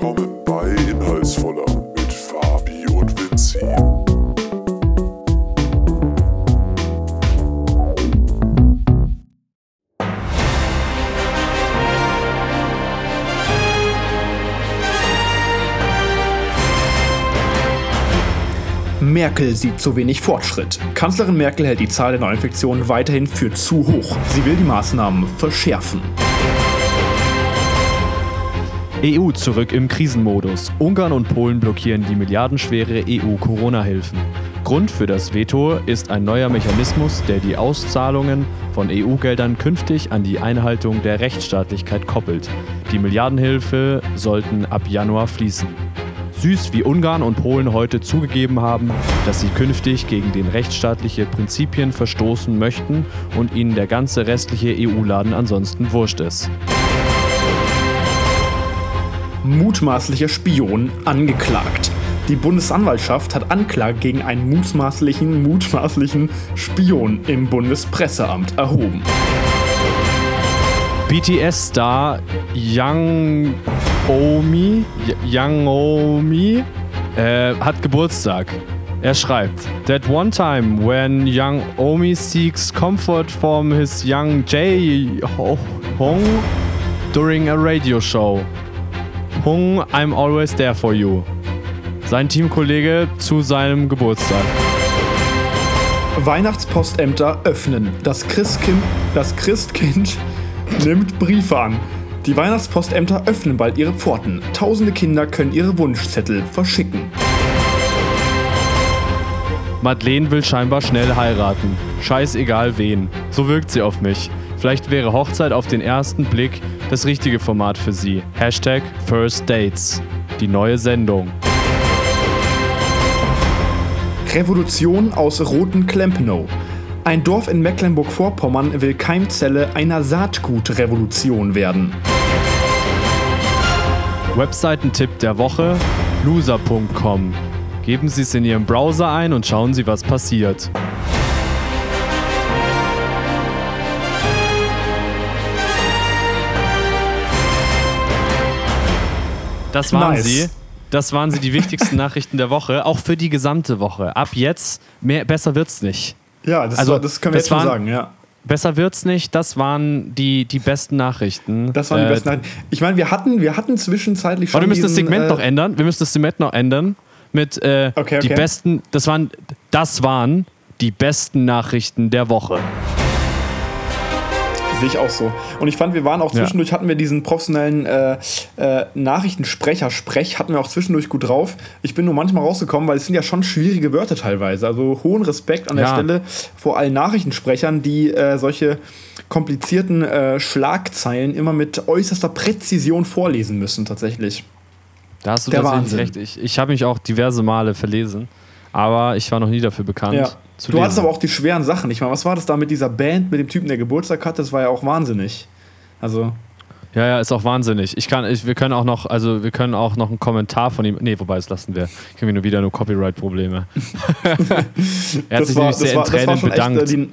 willkommen bei Inhaltsvoller mit Fabi und Vinci. Merkel sieht zu wenig Fortschritt. Kanzlerin Merkel hält die Zahl der Neuinfektionen weiterhin für zu hoch. Sie will die Maßnahmen verschärfen. EU zurück im Krisenmodus. Ungarn und Polen blockieren die milliardenschwere EU-Corona-Hilfen. Grund für das Veto ist ein neuer Mechanismus, der die Auszahlungen von EU-Geldern künftig an die Einhaltung der Rechtsstaatlichkeit koppelt. Die Milliardenhilfe sollten ab Januar fließen. Süß wie Ungarn und Polen heute zugegeben haben, dass sie künftig gegen den rechtsstaatliche Prinzipien verstoßen möchten und ihnen der ganze restliche EU-Laden ansonsten wurscht ist. Mutmaßlicher Spion angeklagt. Die Bundesanwaltschaft hat Anklage gegen einen mutmaßlichen, mutmaßlichen Spion im Bundespresseamt erhoben. BTS-Star Young Omi, Young Omi äh, hat Geburtstag. Er schreibt, That one time when young Omi seeks comfort from his young Jae Hong during a radio show. Hung, I'm always there for you. Sein Teamkollege zu seinem Geburtstag. Weihnachtspostämter öffnen. Das Christkind, das Christkind nimmt Briefe an. Die Weihnachtspostämter öffnen bald ihre Pforten. Tausende Kinder können ihre Wunschzettel verschicken. Madeleine will scheinbar schnell heiraten. Scheißegal wen. So wirkt sie auf mich. Vielleicht wäre Hochzeit auf den ersten Blick das richtige Format für sie. Hashtag First Dates. Die neue Sendung. Revolution aus Roten Klempenow. Ein Dorf in Mecklenburg-Vorpommern will Keimzelle einer Saatgutrevolution werden. Webseitentipp der Woche: loser.com. Geben Sie es in Ihrem Browser ein und schauen Sie, was passiert. Das waren Nice. sie. Das waren sie, die wichtigsten Nachrichten der Woche, auch für die gesamte Woche. Ab jetzt, mehr, besser wird's nicht. Ja, das, Also, war, das können wir das jetzt schon waren- sagen, ja. Besser wird's nicht, das waren die, die besten Nachrichten. Das waren die Äh, besten Nachrichten. Ich meine, wir hatten, wir hatten zwischenzeitlich schon. Aber wir müssen das diesen, Segment äh, noch ändern. Wir müssen das Segment noch ändern. Mit äh, Okay, die okay. besten, das waren, das waren die besten Nachrichten der Woche. Sehe ich auch so. Und ich fand, wir waren auch Ja. zwischendurch, hatten wir diesen professionellen äh, äh, Nachrichtensprecher-Sprech, hatten wir auch zwischendurch gut drauf. Ich bin nur manchmal rausgekommen, weil es sind ja schon schwierige Wörter teilweise. Also hohen Respekt an der Ja. Stelle vor allen Nachrichtensprechern, die äh, solche komplizierten äh, Schlagzeilen immer mit äußerster Präzision vorlesen müssen, tatsächlich. Da hast du Der tatsächlich Wahnsinn. recht. Ich, ich habe mich auch diverse Male verlesen, aber ich war noch nie dafür bekannt. Ja. Du hattest lesen. aber auch die schweren Sachen. Ich meine, was war das da mit dieser Band, mit dem Typen, der Geburtstag hat? Das war ja auch wahnsinnig. Also, Ja, ja, ist auch wahnsinnig. Ich kann, ich, wir können auch noch, also wir können auch noch einen Kommentar von ihm. Nee, wobei, das lassen wir. Kriegen wir nur wieder nur Copyright-Probleme. er hat sich nämlich sehr in Tränen bedankt. echt. Äh,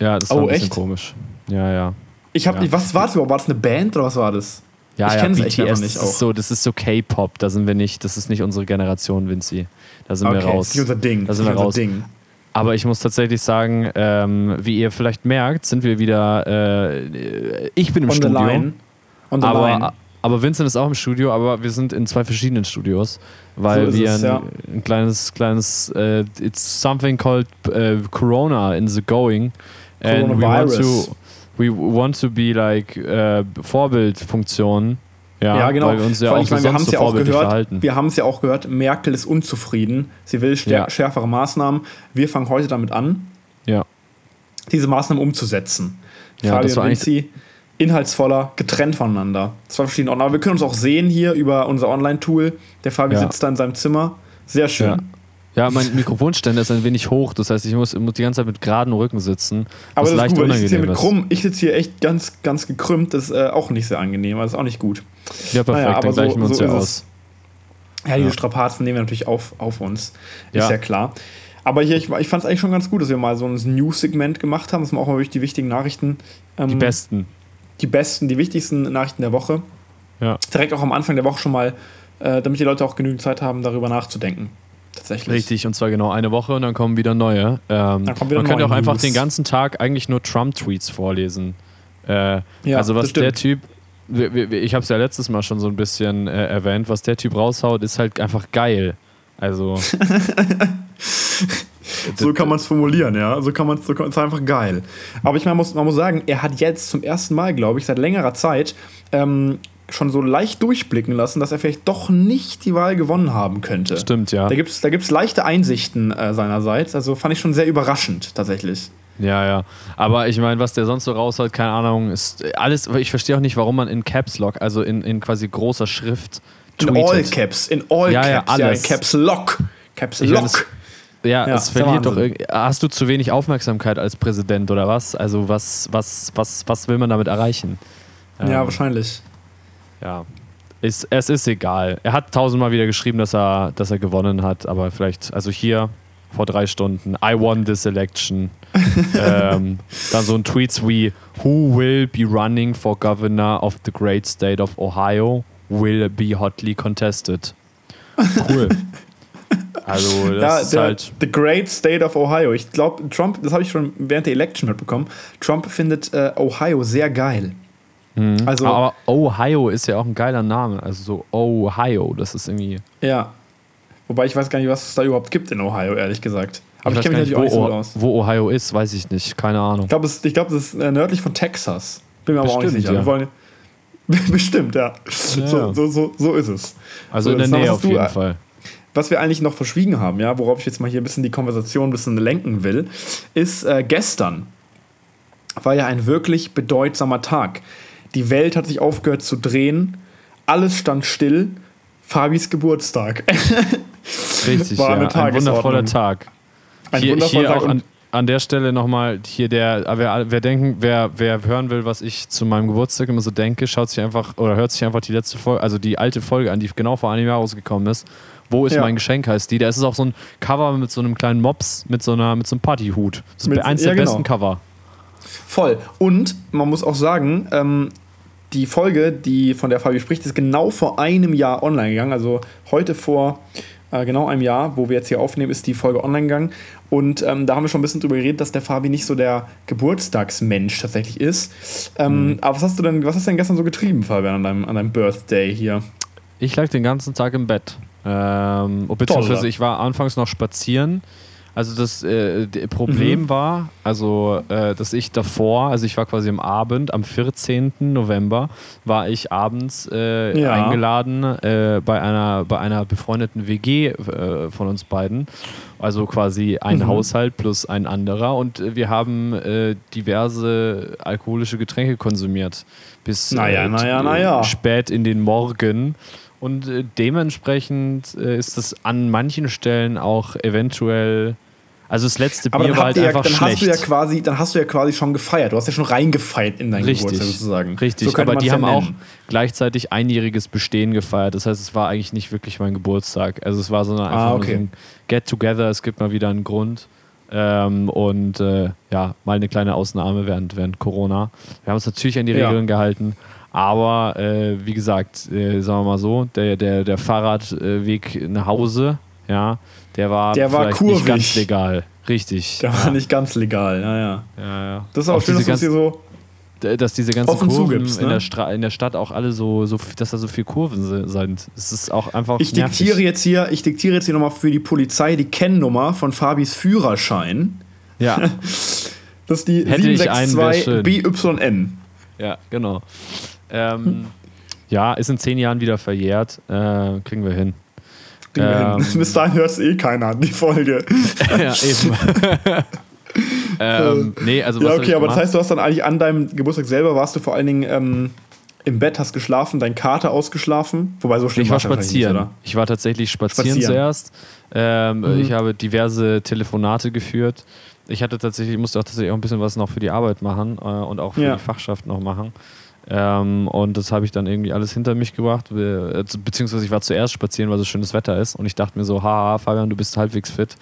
ja, das war Oh, ein bisschen echt? komisch. Ja, ja. ich habe Ja. nicht, was war das überhaupt? War das eine Band oder was war das? Ja, Ich ja, kenn's BTS, echt nicht auch. ist so, das ist so K-Pop, da sind wir nicht, das ist nicht unsere Generation, Vinci. Da sind wir Okay, raus. ist nicht unser Ding. Da sind wir raus. Ding. Aber ich muss tatsächlich sagen, ähm, wie ihr vielleicht merkt, sind wir wieder, äh, ich bin im On the Studio, line. On the line. aber, aber Vincent ist auch im Studio, aber wir sind in zwei verschiedenen Studios, weil So wir es, ein, ja. ein kleines, kleines, äh, it's something called äh, Corona in the going, and we want to, we want to be like äh, Vorbildfunktion. Ja, Ja, genau. Weil wir uns ja allem, auch ich meine, wir haben es so ja auch gehört. verhalten. Wir haben es ja auch gehört. Merkel ist unzufrieden. Sie will Ja. schärfere Maßnahmen. Wir fangen heute damit an, Ja. diese Maßnahmen umzusetzen. Ja, Fabi das war Vinci, inhaltsvoller, getrennt voneinander. Zwei verschiedene Ordner. Aber wir können uns auch sehen hier über unser Online-Tool. Der Fabi sitzt da in seinem Zimmer. Sehr schön. Ja. Ja, mein Mikrofonständer ist ein wenig hoch, das heißt, ich muss, muss die ganze Zeit mit geradem Rücken sitzen. Aber das ist leicht gut, ich sitze hier mit krumm. Ich sitze hier echt ganz, ganz gekrümmt. Das ist äh, auch nicht sehr angenehm. Also ist auch nicht gut. Ja, perfekt, Naja, aber dann so- gleichen wir uns so ja aus. es. Ja, diese Ja. Strapazen nehmen wir natürlich auf, auf uns. Ja. Ist ja klar. Aber hier, ich, ich fand es eigentlich schon ganz gut, dass wir mal so ein News-Segment gemacht haben, dass wir auch mal wirklich die wichtigen Nachrichten, ähm, Die besten. die besten, die wichtigsten Nachrichten der Woche Ja. Direkt auch am Anfang der Woche schon mal, äh, damit die Leute auch genügend Zeit haben, darüber nachzudenken. Tatsächlich. Richtig, und zwar genau eine Woche und dann kommen wieder neue. Ähm, Dann kommen wieder man könnte auch neue einfach News. den ganzen Tag eigentlich nur Trump-Tweets vorlesen. Äh, Ja, also was der Typ, ich habe es ja letztes Mal schon so ein bisschen äh, erwähnt, was der Typ raushaut, ist halt einfach geil. Also So kann man es formulieren, ja. So kann man es, so kann- ist einfach geil. Aber ich meine, man muss, man muss sagen, er hat jetzt zum ersten Mal, glaube ich, seit längerer Zeit ähm, schon so leicht durchblicken lassen, dass er vielleicht doch nicht die Wahl gewonnen haben könnte. stimmt, ja. Da gibt es da gibt's leichte Einsichten äh, seinerseits. Also fand ich schon sehr überraschend, tatsächlich. Ja, ja. Aber ich meine, was der sonst so raushaut, keine Ahnung, ist alles, ich verstehe auch nicht, warum man in Caps Lock, also in, in quasi großer Schrift In tweetet. all Caps, in all Ja, ja, Caps, ja, alles. in Caps Lock. Caps Ich meine, Lock. Ja, Ja, es verliert doch Wahnsinn. irgendwie. Hast du zu wenig Aufmerksamkeit als Präsident oder was? Also was, was, was, was will man damit erreichen? ja, Ähm, wahrscheinlich. Ja. Ist, es ist egal. Er hat tausendmal wieder geschrieben, dass er, dass er gewonnen hat, aber vielleicht, also hier vor drei Stunden, I won this election. ähm, dann so ein Tweets wie Who will be running for governor of the great state of Ohio will be hotly contested. Cool. Also das Ja, ist der, halt. The Great State of Ohio. Ich glaube, Trump, das habe ich schon während der Election mitbekommen. Trump findet äh, Ohio sehr geil. Also, aber Ohio ist ja auch ein geiler Name. Also so Ohio, das ist irgendwie. ja. Wobei ich weiß gar nicht, was es da überhaupt gibt in Ohio, ehrlich gesagt. Aber ich, weiß kenne mich natürlich auch nicht so aus. wo Ohio ist, weiß ich nicht. Keine Ahnung. Ich glaube, es- ich glaub, das ist äh, nördlich von Texas. Bin mir aber auch nicht Bestimmt, sicher. ja. Wollen, bestimmt, ja. Ja. So, so, so, so ist es. Also So, in der Nähe was auf du, jeden äh, Fall. Was wir eigentlich noch verschwiegen haben, ja, worauf ich jetzt mal hier ein bisschen die Konversation ein bisschen lenken will, ist äh, gestern war ja ein wirklich bedeutsamer Tag. Die Welt hat sich aufgehört zu drehen, alles stand still. Fabis Geburtstag. Richtig, war ja. Ein wundervoller Tag. Ein hier, wundervoller hier Tag auch an, an der Stelle nochmal, hier der, wer, wer denken, wer, wer hören will, was ich zu meinem Geburtstag immer so denke, schaut sich einfach oder hört sich einfach die letzte Folge, also die alte Folge an, die genau vor einem Jahr rausgekommen ist. Wo ist Ja. mein Geschenk, heißt die. Da ist es auch so ein Cover mit so einem kleinen Mops, mit so, einer, mit so einem Partyhut. Das ist Mit- eins ja, der genau. besten Cover. Voll. Und man muss auch sagen, ähm, die Folge, die von der Fabi spricht, ist genau vor einem Jahr online gegangen. Also heute vor äh, genau einem Jahr, wo wir jetzt hier aufnehmen, ist die Folge online gegangen. Und ähm, da haben wir schon ein bisschen drüber geredet, dass der Fabi nicht so der Geburtstagsmensch tatsächlich ist. Ähm, Aber was hast du denn, was hast du denn gestern so getrieben, Fabian, an deinem, an deinem Birthday hier? Ich lag den ganzen Tag im Bett. Ähm, beziehungsweise Toll. ich war anfangs noch spazieren. Also das äh, Problem Mhm. war, also äh, dass ich davor, also ich war quasi am Abend, am 14. November, war ich abends äh, Ja. eingeladen äh, bei, einer, bei einer befreundeten WG äh, von uns beiden. Also quasi ein Mhm. Haushalt plus ein anderer. Und äh, wir haben diverse alkoholische Getränke konsumiert. Bis Naja, naja, naja. spät in den Morgen. Und äh, dementsprechend äh, ist es an manchen Stellen auch eventuell. Also das letzte Bier war halt ja, einfach dann, hast schlecht. du ja quasi, dann hast du ja quasi schon gefeiert. Du hast ja schon reingefeiert in deinen Richtig, Geburtstag sozusagen. richtig. So aber die ja haben auch nennen. gleichzeitig einjähriges Bestehen gefeiert. Das heißt, es war eigentlich nicht wirklich mein Geburtstag. Also es war so eine einfach Ah, okay. so ein Get-Together. Es gibt mal wieder einen Grund. Ähm, und äh, ja, mal eine kleine Ausnahme während, während Corona. Wir haben uns natürlich an die Ja. Regeln gehalten. Aber äh, wie gesagt, äh, sagen wir mal so, der, der, der Fahrradweg nach Hause, ja, der war, Der war vielleicht nicht kurvig. ganz legal. Richtig. Der ja. war nicht ganz legal, ja, ja. Ja. Das ist auch, Auch schön, dass du es hier so. Dass diese ganzen Kurven zugibst, in, ne? der Stra in der Stadt auch alle so, so dass da so viele Kurven si- sind. Es ist auch einfach. Ich nervig. diktiere jetzt hier, ich diktiere jetzt hier nochmal für die Polizei die Kennnummer von Fabis Führerschein. Ja, Das ist die Hätte ich einen, wär schön. 762 BYN. ja, genau. Ähm, ja, ist in zehn Jahren wieder verjährt. Äh, kriegen wir hin. Kriegen wir Ähm. hin. Bis dahin hört es eh keiner, die Folge. ja, eben. ähm, nee, also was ja, okay, aber das heißt, du hast dann eigentlich an deinem Geburtstag selber warst du vor allen Dingen ähm, im Bett, hast geschlafen, dein Kater ausgeschlafen. Wobei so schlimm Ich war spazieren. Nicht, ich war tatsächlich spazieren, Spazieren. zuerst. Ähm, Mhm. Ich habe diverse Telefonate geführt. Ich hatte tatsächlich, musste auch tatsächlich auch ein bisschen was noch für die Arbeit machen äh, und auch für Ja. die Fachschaft noch machen. Ähm, und das habe ich dann irgendwie alles hinter mich gebracht. Äh, beziehungsweise ich war zuerst spazieren, weil so schönes Wetter ist. Und ich dachte mir so, haha, Fabian, du bist halbwegs fit.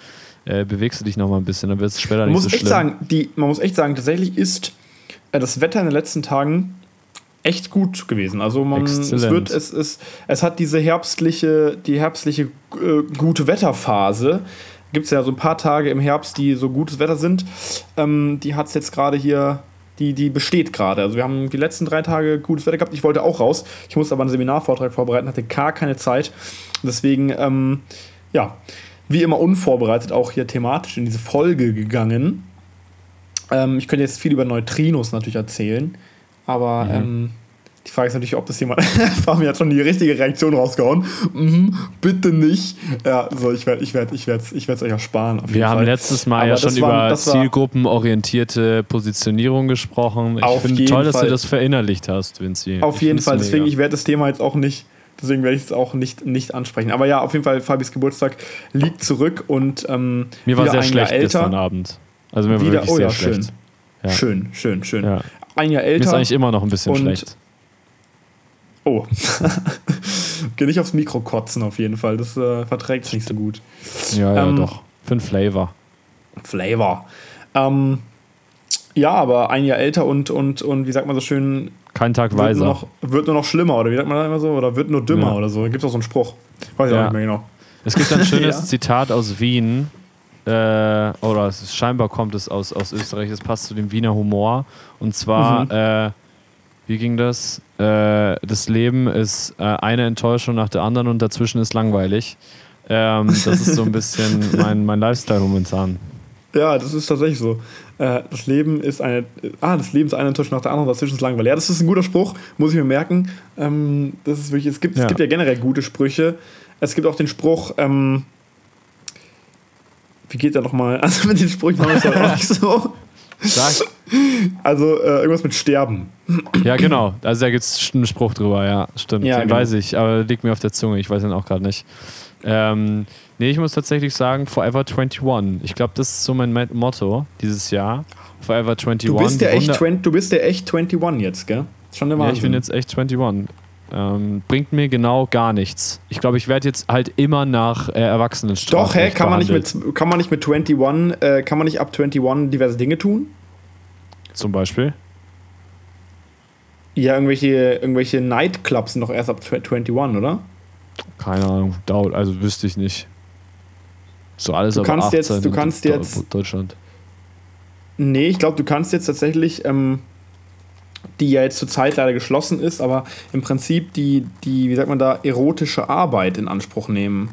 Äh, bewegst du dich noch mal ein bisschen, dann wird es später Man nicht muss so echt schlimm. sagen, die, man muss echt sagen, tatsächlich ist äh, das Wetter in den letzten Tagen echt gut gewesen. Also man, es wird, es, es, es hat diese herbstliche, die herbstliche äh, gute Wetterphase. Gibt es ja so ein paar Tage im Herbst, die so gutes Wetter sind. Ähm, die hat es jetzt gerade hier, die, die besteht gerade. Also wir haben die letzten drei Tage gutes Wetter gehabt. Ich wollte auch raus. Ich musste aber einen Seminarvortrag vorbereiten, hatte gar keine Zeit. Deswegen, ähm, ja, wie immer unvorbereitet auch hier thematisch in diese Folge gegangen. Ähm, ich könnte jetzt viel über Neutrinos natürlich erzählen, aber ähm, die Frage ist natürlich, ob das jemand. Fabi hat schon die richtige Reaktion rausgehauen. Mhm, bitte nicht. Ja, so, ich werde ich werd, ich ich euch ersparen. Wir haben Fall. letztes Mal Aber ja schon war- über zielgruppenorientierte Positionierung gesprochen. Ich finde toll, dass Fall. du das verinnerlicht hast, Vinci. Auf Ich jeden Fall, deswegen, mega. ich werde das Thema jetzt auch nicht, deswegen werde ich es auch nicht, nicht ansprechen. Aber ja, auf jeden Fall, Fabis Geburtstag liegt zurück und ähm, Mir war sehr ein schlecht Jahr älter. gestern Abend. Also mir war Wieder, wirklich oh sehr ja, schlecht. schön. Ja. Schön, schön, schön. Ja. Ein Jahr Mir ist älter. eigentlich immer noch ein bisschen schlecht. Oh. Geh nicht aufs Mikro kotzen auf jeden Fall. Das äh, verträgt es nicht so gut. Ja, ja, ähm, doch. Für einen Flavor. Flavor. Ähm, ja, aber ein Jahr älter und, und, und wie sagt man so schön, Kein Tag wird nur, weiser. noch, wird nur noch schlimmer, oder wie sagt man das immer so? Oder wird nur dümmer Ja. oder so. Gibt es auch so einen Spruch. Weiß ich Ja. auch nicht mehr genau. Es gibt ein schönes Ja. Zitat aus Wien. Äh, oder ist, scheinbar kommt es aus, aus Österreich. Es passt zu dem Wiener Humor. Und zwar, Mhm. äh, wie ging das? Äh, das Leben ist äh, eine Enttäuschung nach der anderen und dazwischen ist langweilig. Ähm, das ist so ein bisschen mein, mein Lifestyle momentan. Ja, das ist tatsächlich so. Äh, das Leben ist eine. Ah, das Leben ist eine Enttäuschung nach der anderen, dazwischen ist langweilig. Ja, das ist ein guter Spruch, muss ich mir merken. Ähm, das ist wirklich, es, gibt, Ja. es gibt ja generell gute Sprüche. Es gibt auch den Spruch, ähm, wie geht der nochmal? Also mit den Sprüchen haben wir es ja auch nicht so. Sag, Also äh, irgendwas mit Sterben. ja, genau. Also da gibt es einen Spruch drüber, ja, stimmt. Ja, Den genau. weiß ich, aber liegt mir auf der Zunge. Ich weiß ihn auch gerade nicht. Ähm, nee, ich muss tatsächlich sagen, Forever 21. Ich glaube, das ist so mein Motto dieses Jahr. Forever 21. Du bist, ja echt Wunder- 20, du bist ja echt 21 jetzt, gell? Schon der Ja, Wahnsinn. ich bin jetzt echt 21. Ähm, bringt mir genau gar nichts. Ich glaube, ich werde jetzt halt immer nach äh, Erwachsenenstrafrecht Doch, hä? Kann man, nicht mit, kann man nicht mit 21, äh, kann man nicht ab 21 diverse Dinge tun? Zum Beispiel. Ja, irgendwelche, irgendwelche Nightclubs sind doch erst ab 21, oder? Keine Ahnung. Dauert, also wüsste ich nicht. So alles Du kannst 18 jetzt- du kannst jetzt- Deutschland. Nee, ich glaube, du kannst jetzt tatsächlich, ähm, die ja jetzt zur Zeit leider geschlossen ist, aber im Prinzip die, die, wie sagt man da, erotische Arbeit in Anspruch nehmen.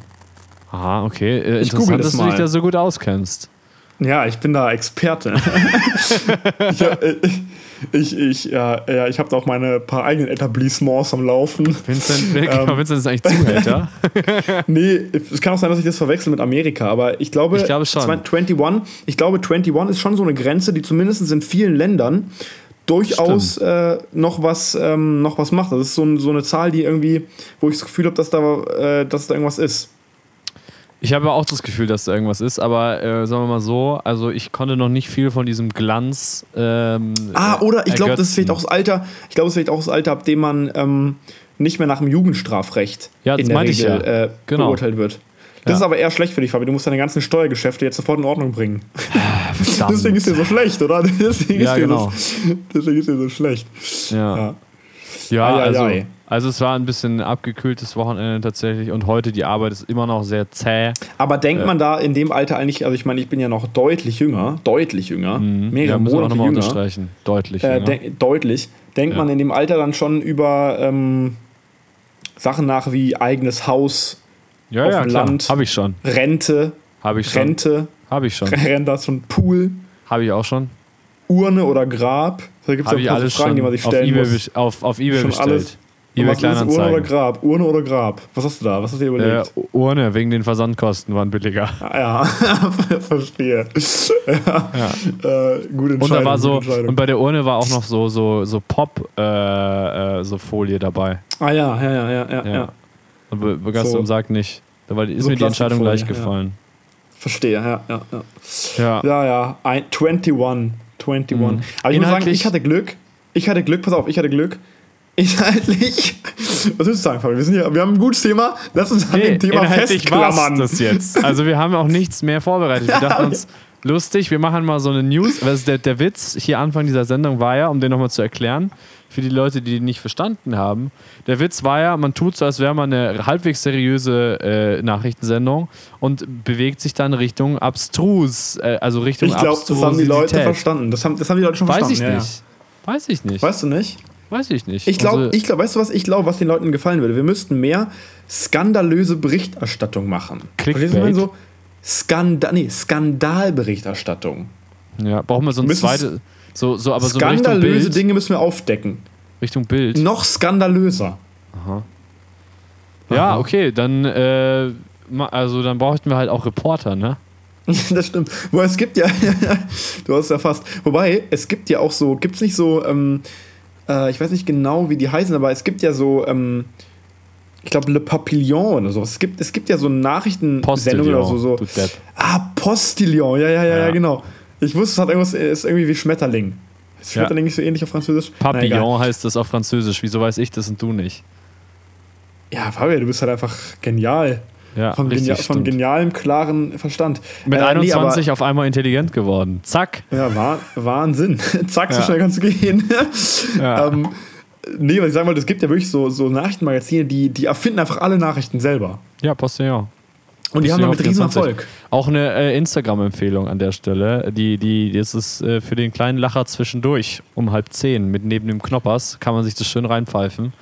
Aha, okay. Äh, Ich interessant, das dass du dich mal. da so gut auskennst. Ja, ich bin da Experte. ich äh, ich, ich, ja, ja, ich habe da auch meine paar eigenen Etablissements am Laufen. Vincent, Ähm. genau, Vincent ist eigentlich Zuhälter. Nee, es kann auch sein, dass ich das verwechsel mit Amerika, aber ich glaube, Ich glaube schon. 21, ich glaube, 21 ist schon so eine Grenze, die zumindest in vielen Ländern durchaus äh, noch, was, ähm, noch was macht. Das ist so, so eine Zahl, die irgendwie, wo ich das Gefühl habe, dass, da, äh, dass da irgendwas ist. Ich habe auch das Gefühl, dass da irgendwas ist, aber äh, sagen wir mal so, also ich konnte noch nicht viel von diesem Glanz. Ähm, Ah, oder ich glaube, das ist vielleicht auch das Alter, ich glaube, das ist vielleicht auch das Alter, ab dem man ähm, nicht mehr nach dem Jugendstrafrecht Ja, das in der Regel ja. äh, Genau. beurteilt wird. Das Ja. ist aber eher schlecht für dich, Fabi. Du musst deine ganzen Steuergeschäfte jetzt sofort in Ordnung bringen. Verdammt. Deswegen ist dir so schlecht, oder? Deswegen, Ja, ist, genau. so, deswegen ist dir so schlecht. Ja, Ja. ja also. Also es war ein bisschen abgekühltes Wochenende tatsächlich und heute die Arbeit ist immer noch sehr zäh. Aber denkt Ja. man da in dem Alter eigentlich, also ich meine, ich bin ja noch deutlich jünger, deutlich jünger, mehrere ja, Monate nochmal jünger. unterstreichen. Deutlich. Äh, jünger. denk, deutlich. Denkt Ja. man in dem Alter dann schon über ähm, Sachen nach wie eigenes Haus, ja, auf ja, dem klar. Land. Habe ich schon. Rente, Habe ich schon. Rente, Habe ich schon. Rente schon Pool, Habe ich auch schon. Urne oder Grab. Da gibt es ja Fragen, schon die man sich auf stellen eBay, muss. auf, auf eBay Schon bestellt. alles. EBay ist Urne oder Kleinanzeigen. Grab? Urne oder Grab? Was hast du da? Was hast du dir Äh, überlegt? Urne, wegen den Versandkosten waren billiger. Ah, ja, verstehe. ja. Äh, gute Entscheidung. Und da war so, und bei der Urne war auch noch so, so, so Pop, äh, äh, so Folie dabei. ah ja, ja, ja, ja, ja. Ja. ja. Und Be- So. sagt nicht. Da war, ist So mir die Entscheidung gleich ja. gefallen. Verstehe, ja, ja, ja. Ja. Ja, ja, ein, 21. 21. Aber ich muss sagen, Mhm. Inhaltlich- ich hatte Glück. Ich hatte Glück, pass auf, ich hatte Glück. Inhaltlich. Was willst du sagen, Fabi? Wir, sind hier, wir haben ein gutes Thema. Lass uns an dem Thema festklammern. das jetzt. Also wir haben auch nichts mehr vorbereitet. Wir dachten uns, lustig, wir machen mal so eine News. Was ist der, der Witz hier Anfang dieser Sendung war ja, um den nochmal zu erklären, für die Leute, die den nicht verstanden haben. Der Witz war ja, man tut so, als wäre man eine halbwegs seriöse äh, Nachrichtensendung und bewegt sich dann Richtung abstrus, äh, also Richtung Ich glaube, das haben die Leute verstanden. Das haben, das haben die Leute schon Weiß verstanden. ich ja, nicht. Weiß ich nicht. Weißt du nicht? Weiß ich nicht. Ich glaube, Also, ich glaube, weißt du was? Ich glaube, was den Leuten gefallen würde. Wir müssten mehr skandalöse Berichterstattung machen. Clickbait? Ich meine? so Skandal, nee, Skandalberichterstattung. ja, brauchen wir so ein zweites, so, so, aber so Skandalöse Bild. Dinge müssen wir aufdecken. Richtung Bild. Noch skandalöser. Ja, Aha. okay, dann, äh, also dann brauchten wir halt auch Reporter, ne? das stimmt. Wobei es gibt ja, du hast ja fast. Wobei, es gibt ja auch so, gibt es nicht so, ähm, äh, ich weiß nicht genau, wie die heißen, aber es gibt ja so, ähm, ich glaube, Le Papillon oder so. Es gibt, es gibt ja so Nachrichtensendungen oder so. so. Ah, Postillon, ja, ja, ja, ja, Ja. genau. Ich wusste, es hat irgendwas, ist irgendwie wie Schmetterling. Ist Ja. Schmetterling nicht so ähnlich auf Französisch? Na. Papillon heißt das auf Französisch. Wieso weiß ich das und du nicht? Ja, Fabian, du bist halt einfach genial. Ja, Von, richtig, genia von stimmt. genialem, klaren Verstand. Mit Äh, nee, 21 auf einmal intelligent geworden. Zack. Ja, Wah- Wahnsinn. Zack, so Ja. schnell kannst du gehen. Ja. ähm, nee, was ich sagen wollte, es gibt ja wirklich so, so Nachrichtenmagazine, die, die erfinden einfach alle Nachrichten selber. Ja, Postillon. Und die haben damit riesen 24. Erfolg. Auch eine äh, Instagram-Empfehlung an der Stelle. Die, die, das ist äh, für den kleinen Lacher zwischendurch um halb zehn mit neben dem Knoppers. Kann man sich das schön reinpfeifen.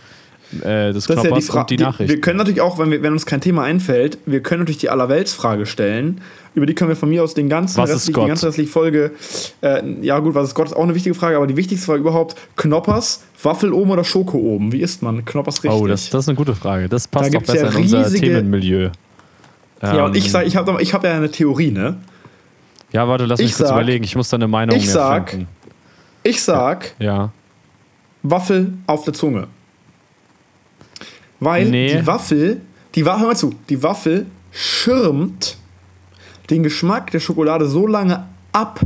Äh, das Das ist ja die Knoppers Frage. und die Nachrichten. Wir können natürlich auch, wenn, wir, wenn uns kein Thema einfällt, wir können natürlich die Allerweltsfrage stellen. Über die können wir von mir aus den ganzen Was restlichen, die ganze restliche Folge. Äh, ja, gut, was ist Gott ist auch eine wichtige Frage, aber die wichtigste Frage überhaupt: Knoppers, Waffel oben oder Schoko oben? Wie isst man Knoppers richtig? oh, das, das ist eine gute Frage. Das passt doch gibt's besser ja in unser Themenmilieu. ja, und ich Ähm, sage, ich habe ich hab ja eine Theorie, ne? Ja, warte, lass mich ich kurz sag- überlegen. Ich muss da eine Meinung ich sag- finden. Ich sag Ja. Waffel auf der Zunge. Weil Nee. die Waffel, die Wa- hör mal zu, die Waffel schirmt den Geschmack der Schokolade so lange ab,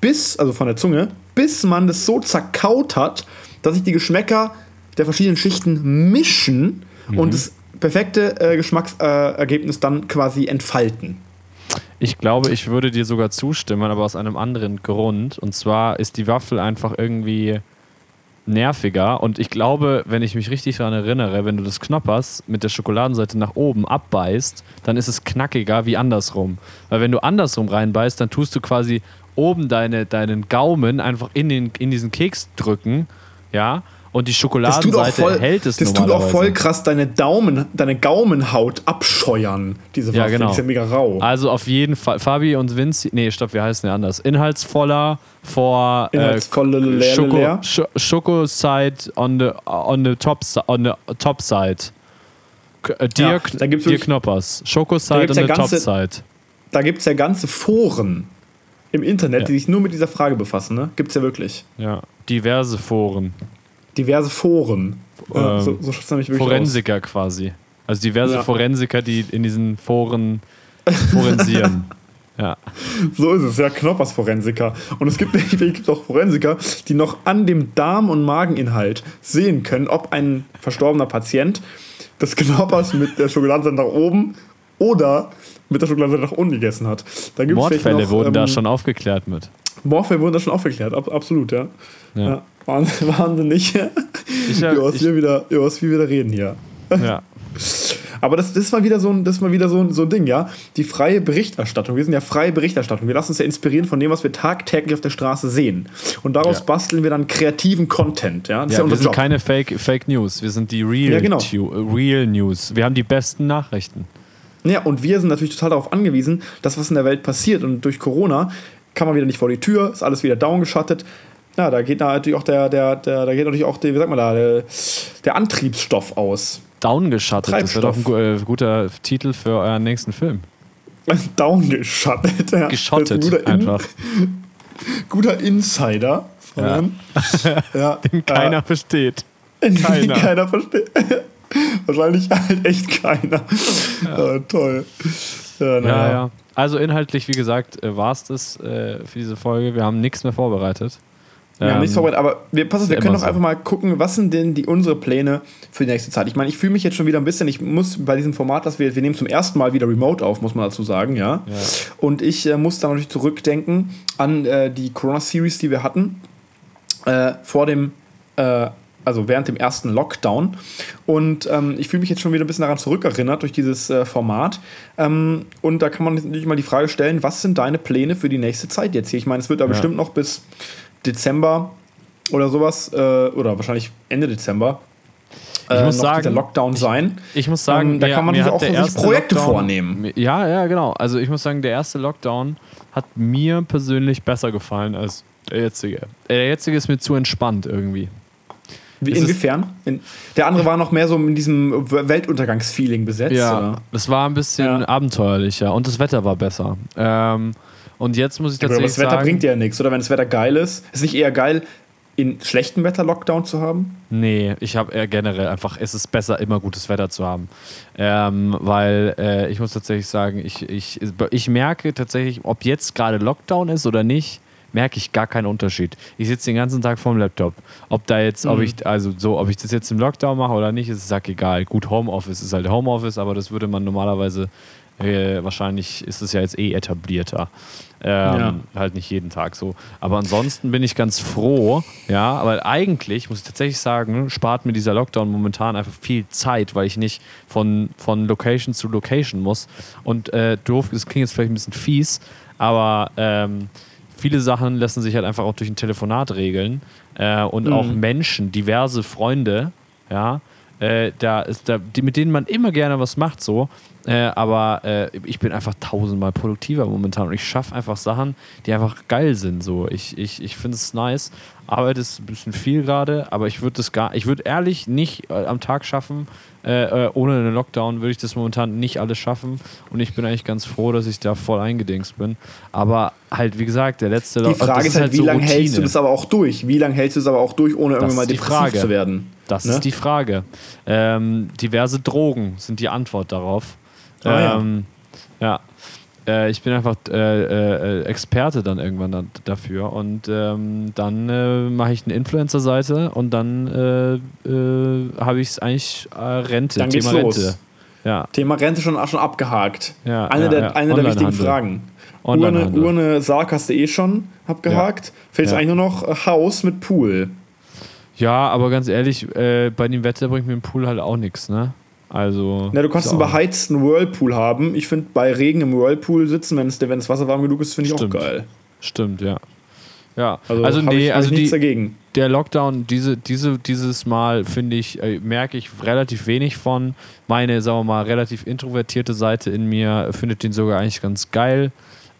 bis, also von der Zunge, bis man das so zerkaut hat, dass sich die Geschmäcker der verschiedenen Schichten mischen Mhm. und das perfekte äh, Geschmacksergebnis äh, dann quasi entfalten. Ich glaube, ich würde dir sogar zustimmen, aber aus einem anderen Grund. Und zwar ist die Waffel einfach irgendwie nerviger. Und ich glaube, wenn ich mich richtig daran erinnere, wenn du das Knoppers mit der Schokoladenseite nach oben abbeißt, dann ist es knackiger wie andersrum. Weil wenn du andersrum reinbeißt, dann tust du quasi oben deine, deinen Gaumen einfach in, den, in diesen Keks drücken, ja, und die Schokoladenseite voll, hält es das tut auch voll krass deine Daumen, deine Gaumenhaut abscheuern, diese Waffe. Ja, genau. Ist ja mega rau. Also auf jeden Fall, Fabi und Vinci, nee, stopp, wir heißen ja anders. Inhaltsvoller vor äh, Inhaltsvolle leer, Schoko, leer. Sch Schoko side on the on the top on the top side. Äh, dir, Ja, gibt's dir Knoppers. Schoko side gibt's on ja the top ganze- side. Da gibt es ja ganze Foren im Internet, Ja. die sich nur mit dieser Frage befassen. Ne? Gibt es ja wirklich. Ja, diverse Foren. Diverse Foren. Ähm, so so Forensiker quasi. Also diverse Ja. Forensiker, die in diesen Foren forensieren. ja. aus. So ist es, ja, Knoppers-Forensiker. Und es gibt, es gibt auch Forensiker, die noch an dem Darm- und Mageninhalt sehen können, ob ein verstorbener Patient das Knoppers mit der Schokoladenseite nach oben oder mit der Schokoladenseite nach unten gegessen hat. Da gibt's Mordfälle noch, wurden da ähm, schon aufgeklärt mit. Mordfälle wurden da schon aufgeklärt, ab, absolut, ja. Ja. ja. Wahnsinn, wahnsinnig. Ich, über, was wir wieder, über was wir wieder reden hier. ja. Aber das, das ist mal wieder, so ein, das ist mal wieder so, ein, so ein Ding, ja. Die freie Berichterstattung. Wir sind ja freie Berichterstattung. Wir lassen uns ja inspirieren von dem, was wir tagtäglich auf der Straße sehen. Und daraus Ja. basteln wir dann kreativen Content, ja. Das ist Ja, ja wir sind Job. keine Fake, Fake News, wir sind die Real, Ja, genau. Real News. Wir haben die besten Nachrichten. Ja, und wir sind natürlich total darauf angewiesen, dass was in der Welt passiert. Und durch Corona kann man wieder nicht vor die Tür, ist alles wieder downgeschattet. Ja, da geht natürlich auch der, der, der, da geht natürlich auch der, wie sagt man da, der, der Antriebsstoff aus. Downgeschattet, das wäre doch ein äh, guter Titel für euren nächsten Film. Downgeschattet. Ja. Geschottet guter In- einfach. guter Insider. Ja. ja. Den keiner versteht. Keiner. keiner. keiner versteht. Wahrscheinlich halt echt keiner. Ja. toll. Ja, Ja, ja. Also inhaltlich, wie gesagt, war es das äh, für diese Folge. Wir haben nichts mehr vorbereitet. Wir haben Ähm, nichts vorbereitet, aber wir, pass auf, wir können doch einfach mal gucken, was sind denn die, unsere Pläne für die nächste Zeit. Ich meine, ich fühle mich jetzt schon wieder ein bisschen, ich muss bei diesem Format, das wir, wir nehmen zum ersten Mal wieder remote auf, muss man dazu sagen, ja. Ja. Und ich äh, muss da natürlich zurückdenken an äh, die Corona-Series, die wir hatten. Äh, vor dem äh, also während dem ersten Lockdown. Und ähm, ich fühle mich jetzt schon wieder ein bisschen daran zurückerinnert durch dieses äh, Format. Ähm, und da kann man natürlich mal die Frage stellen, was sind deine Pläne für die nächste Zeit jetzt hier? Ich meine, es wird da Ja. bestimmt noch bis Dezember oder sowas, äh, oder wahrscheinlich Ende Dezember, äh, muss noch sagen, dieser Lockdown sein. Ich muss sagen, Ähm, da mir- kann man sich auch sich erste Projekte Lockdown- vornehmen. Ja, ja, genau. Also ich muss sagen, der erste Lockdown hat mir persönlich besser gefallen als der jetzige. Äh, Der jetzige ist mir zu entspannt irgendwie. Wie, es inwiefern? In, der andere war noch mehr so in diesem Weltuntergangsfeeling besetzt. Ja, Oder? das war ein bisschen Ja. abenteuerlicher und das Wetter war besser. Ähm, und jetzt muss ich Aber tatsächlich das Wetter sagen, bringt dir ja nichts, oder wenn das Wetter geil ist. Ist nicht eher geil, in schlechtem Wetter Lockdown zu haben? Nee, ich habe eher generell einfach, es ist besser, immer gutes Wetter zu haben. Ähm, weil äh, ich muss tatsächlich sagen, ich, ich, ich merke tatsächlich, ob jetzt gerade Lockdown ist oder nicht, merke ich gar keinen Unterschied. Ich sitze den ganzen Tag vorm Laptop. Ob da jetzt, ob ich, also so, ob ich das jetzt im Lockdown mache oder nicht, ist es sag egal. Gut, Homeoffice ist halt Homeoffice, aber das würde man normalerweise, äh, wahrscheinlich ist es ja jetzt eh etablierter. Ähm, Halt nicht jeden Tag so. Aber ansonsten bin ich ganz froh, ja, weil eigentlich, muss ich tatsächlich sagen, spart mir dieser Lockdown momentan einfach viel Zeit, weil ich nicht von, von Location zu Location muss. Und äh, doof, das klingt jetzt vielleicht ein bisschen fies, aber ähm, viele Sachen lassen sich halt einfach auch durch ein Telefonat regeln. Äh, und auch Menschen, diverse Freunde, ja, äh, da ist da, die, mit denen man immer gerne was macht, so. Äh, aber äh, ich bin einfach tausendmal produktiver momentan und ich schaffe einfach Sachen, die einfach geil sind. So. Ich, ich, ich finde es nice. Arbeit ist ein bisschen viel gerade, aber ich würde das gar, ich würde ehrlich nicht äh, am Tag schaffen. Äh, äh, ohne einen Lockdown würde ich das momentan nicht alles schaffen und ich bin eigentlich ganz froh, dass ich da voll eingedingst bin. Aber halt, wie gesagt, der letzte Die Lockdown. Frage ist halt, wie so lange hältst du das aber auch durch? Wie lange hältst du es aber auch durch, ohne irgendwann mal die depressiv Frage. zu werden? Das Ne? ist die Frage. Ähm, diverse Drogen sind die Antwort darauf. Ah, ja. ähm, ja. Äh, ich bin einfach äh, äh, Experte dann irgendwann dann dafür. Und ähm, dann äh, mache ich eine Influencer-Seite und dann äh, äh, habe ich es eigentlich Rente. Dann geht's Thema los. Rente. Ja. Thema Rente schon, schon abgehakt. Ja, eine ja, der, ja. eine der wichtigen. Fragen. Urne. Urne Sarg hast du eh schon abgehakt. Fehlt jetzt Ja. eigentlich nur noch Haus mit Pool. ja, aber ganz ehrlich, äh, bei dem Wetter bringt mir ein Pool halt auch nichts, ne? Also. Na, du kannst einen beheizten Whirlpool haben. Ich finde, bei Regen im Whirlpool sitzen, wenn, es, wenn das Wasser warm genug ist, finde ich Stimmt. auch geil. Stimmt, ja. Ja, Also, also, nee, also die, dagegen. der Lockdown, diese, diese, dieses Mal finde ich, äh, merke ich relativ wenig von. Meine, sagen wir mal, relativ introvertierte Seite in mir findet den sogar eigentlich ganz geil.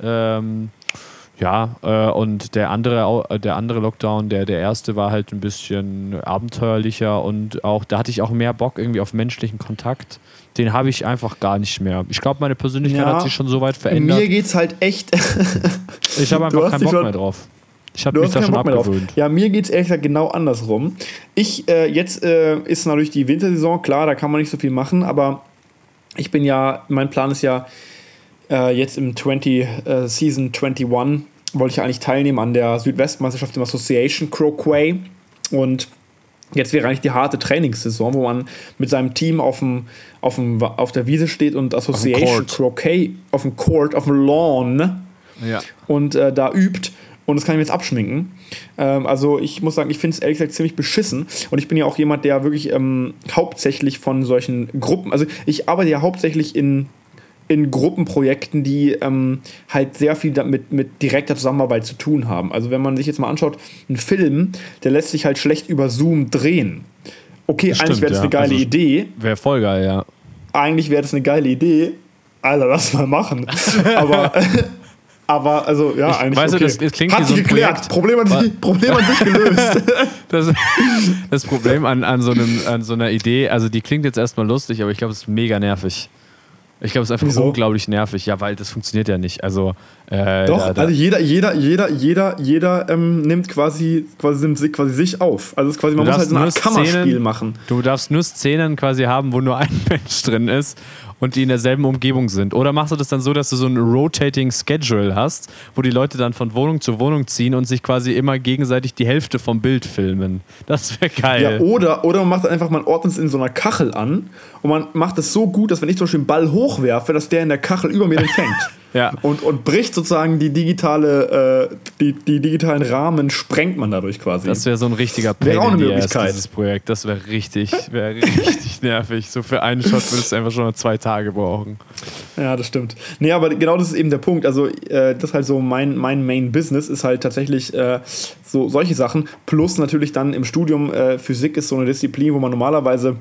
Ähm, ja, äh, und der andere, äh, der andere Lockdown, der, der erste war halt ein bisschen abenteuerlicher und auch, da hatte ich auch mehr Bock irgendwie auf menschlichen Kontakt. Den habe ich einfach gar nicht mehr. Ich glaube, meine Persönlichkeit Ja, hat sich schon so weit verändert. Mir geht's halt echt. Ich habe einfach keinen Bock mehr drauf. Ich habe mich da schon Bock abgewöhnt. Ja, mir geht es ehrlich gesagt genau andersrum. Ich, äh, jetzt äh, ist natürlich die Wintersaison, klar, da kann man nicht so viel machen, aber ich bin ja, mein Plan ist ja, äh, jetzt im 20, äh, Season 21 wollte ich eigentlich teilnehmen an der Südwestmeisterschaft im Association Croquet und Jetzt wäre eigentlich die harte Trainingssaison, wo man mit seinem Team auf, dem, auf, dem, auf der Wiese steht und Association Court. Croquet auf dem Court, auf dem Lawn Ja. und äh, da übt. Und das kann ich mir jetzt abschminken. Ähm, also ich muss sagen, ich finde es ehrlich gesagt ziemlich beschissen. Und ich bin ja auch jemand, der wirklich ähm, hauptsächlich von solchen Gruppen, also ich arbeite ja hauptsächlich in, in Gruppenprojekten, die ähm, halt sehr viel damit mit direkter Zusammenarbeit zu tun haben. Also wenn man sich jetzt mal anschaut, ein Film, der lässt sich halt schlecht über Zoom drehen. Okay, Das eigentlich wäre das ja. eine geile Also- Idee. Wäre voll geil, ja. Eigentlich wäre das eine geile Idee. Alter, lass mal machen. Aber, aber also, ja, Ich- eigentlich weißt du, okay. das- das klingt Hat so sich geklärt. Projekt. Problem an, sich, Problem an sich gelöst. Das, das Problem an, an, so einem, an so einer Idee, also die klingt jetzt erstmal lustig, aber ich glaube, es ist mega nervig. Ich glaube, es ist einfach Wieso? unglaublich nervig, ja, weil das funktioniert ja nicht. Also, äh, Doch, da, da, also jeder, jeder, jeder, jeder, jeder ähm, nimmt quasi, quasi, nimmt sich, quasi sich auf. Also es ist quasi, man muss halt so Art Kammerspiel Szenen- machen. du darfst nur Szenen quasi haben, wo nur ein Mensch drin ist und die in derselben Umgebung sind. Oder machst du das dann so, dass du so ein Rotating Schedule hast, wo die Leute dann von Wohnung zu Wohnung ziehen und sich quasi immer gegenseitig die Hälfte vom Bild filmen? Das wäre geil. Ja, oder, oder man macht einfach, man ordnet es in so einer Kachel an und man macht es so gut, dass wenn ich zum Beispiel einen Ball hochwerfe, dass der in der Kachel über mir den fängt. Ja. Und, und bricht sozusagen die digitale, äh, die, die digitalen Rahmen, sprengt man dadurch quasi. Das wäre so ein richtiger Wäre auch in eine Möglichkeit. dieses Projekt. Das wäre richtig, wäre richtig nervig. So für einen Shot würdest du einfach schon mal zwei Tage brauchen. Ja, das stimmt. Nee, aber genau das ist eben der Punkt. Also, äh, das ist halt so mein, mein Main Business, ist halt tatsächlich äh, so solche Sachen. Plus natürlich dann im Studium äh, Physik ist so eine Disziplin, wo man normalerweise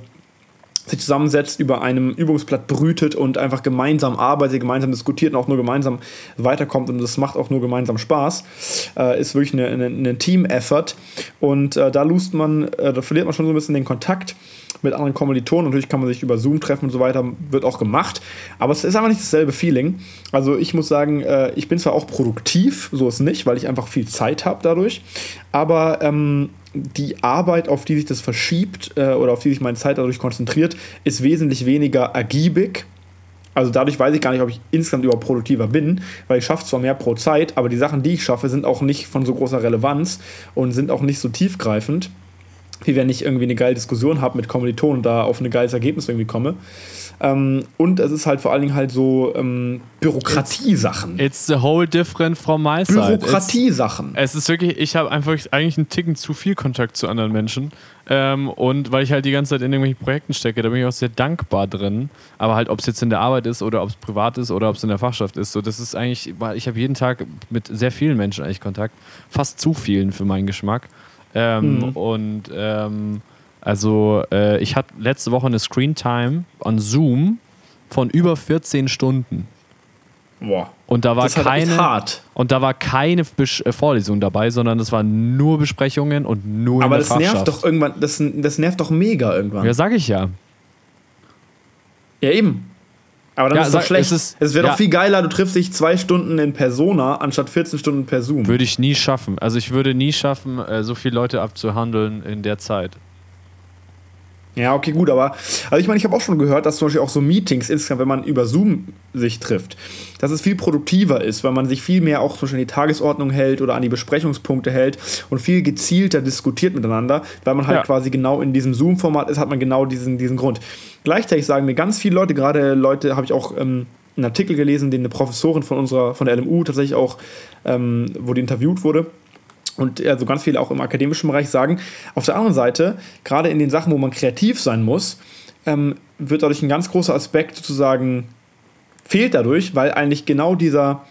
sich zusammensetzt, über einem Übungsblatt brütet und einfach gemeinsam arbeitet, gemeinsam diskutiert und auch nur gemeinsam weiterkommt und das macht auch nur gemeinsam Spaß. Äh, ist wirklich eine, eine, eine Team-Effort und äh, da lust man, äh, da verliert man schon so ein bisschen den Kontakt mit anderen Kommilitonen. Natürlich kann man sich über Zoom treffen und so weiter, wird auch gemacht, aber es ist einfach nicht dasselbe Feeling. Also ich muss sagen, äh, ich bin zwar auch produktiv, so ist nicht, weil ich einfach viel Zeit habe dadurch, aber ähm, die Arbeit, auf die sich das verschiebt äh, oder auf die sich meine Zeit dadurch konzentriert, ist wesentlich weniger ergiebig. Also dadurch weiß ich gar nicht, ob ich insgesamt überhaupt produktiver bin, weil ich schaffe zwar mehr pro Zeit, aber die Sachen, die ich schaffe, sind auch nicht von so großer Relevanz und sind auch nicht so tiefgreifend, wie wenn ich irgendwie eine geile Diskussion habe mit Kommilitonen und da auf ein geiles Ergebnis irgendwie komme. Ähm, und es ist halt vor allen Dingen halt so ähm, Bürokratiesachen. It's a whole different from my side. It's, Bürokratiesachen. es ist wirklich, ich habe einfach eigentlich einen Ticken zu viel Kontakt zu anderen Menschen. Ähm, und weil ich halt die ganze Zeit in irgendwelchen Projekten stecke, da bin ich auch sehr dankbar drin. Aber halt, ob es jetzt in der Arbeit ist oder ob es privat ist oder ob es in der Fachschaft ist, so das ist eigentlich, weil ich habe jeden Tag mit sehr vielen Menschen eigentlich Kontakt. Fast zu vielen für meinen Geschmack. Ähm, Mhm. Und ähm, also äh, ich hatte letzte Woche eine Screen Time on Zoom von über 14 Stunden. Boah. Und da war Das keine hart. und da war keine Besch äh, Vorlesung dabei, sondern das waren nur Besprechungen und nur Aber in der das nervt Fachschaft. doch irgendwann, das, das nervt doch mega irgendwann. Ja, sag ich ja. Ja, eben. Aber dann Ja, ist es doch schlecht. es Es, wäre ja. doch viel geiler, du triffst dich zwei Stunden in Persona anstatt 14 Stunden per Zoom. Würde ich nie schaffen. Also ich würde nie schaffen, äh, so viele Leute abzuhandeln in der Zeit. Ja, okay, gut, aber also ich meine, ich habe auch schon gehört, dass zum Beispiel auch so Meetings insgesamt, wenn man über Zoom sich trifft, dass es viel produktiver ist, weil man sich viel mehr auch zum Beispiel an die Tagesordnung hält oder an die Besprechungspunkte hält und viel gezielter diskutiert miteinander, weil man halt Ja. quasi genau in diesem Zoom-Format ist, hat man genau diesen, diesen Grund. Gleichzeitig sagen mir ganz viele Leute, gerade Leute, habe ich auch ähm, einen Artikel gelesen, den eine Professorin von unserer, von der LMU tatsächlich auch, ähm, wo die interviewt wurde, und also ganz viele auch im akademischen Bereich sagen, auf der anderen Seite, gerade in den Sachen, wo man kreativ sein muss, ähm, wird dadurch ein ganz großer Aspekt sozusagen fehlt dadurch, weil eigentlich genau dieser,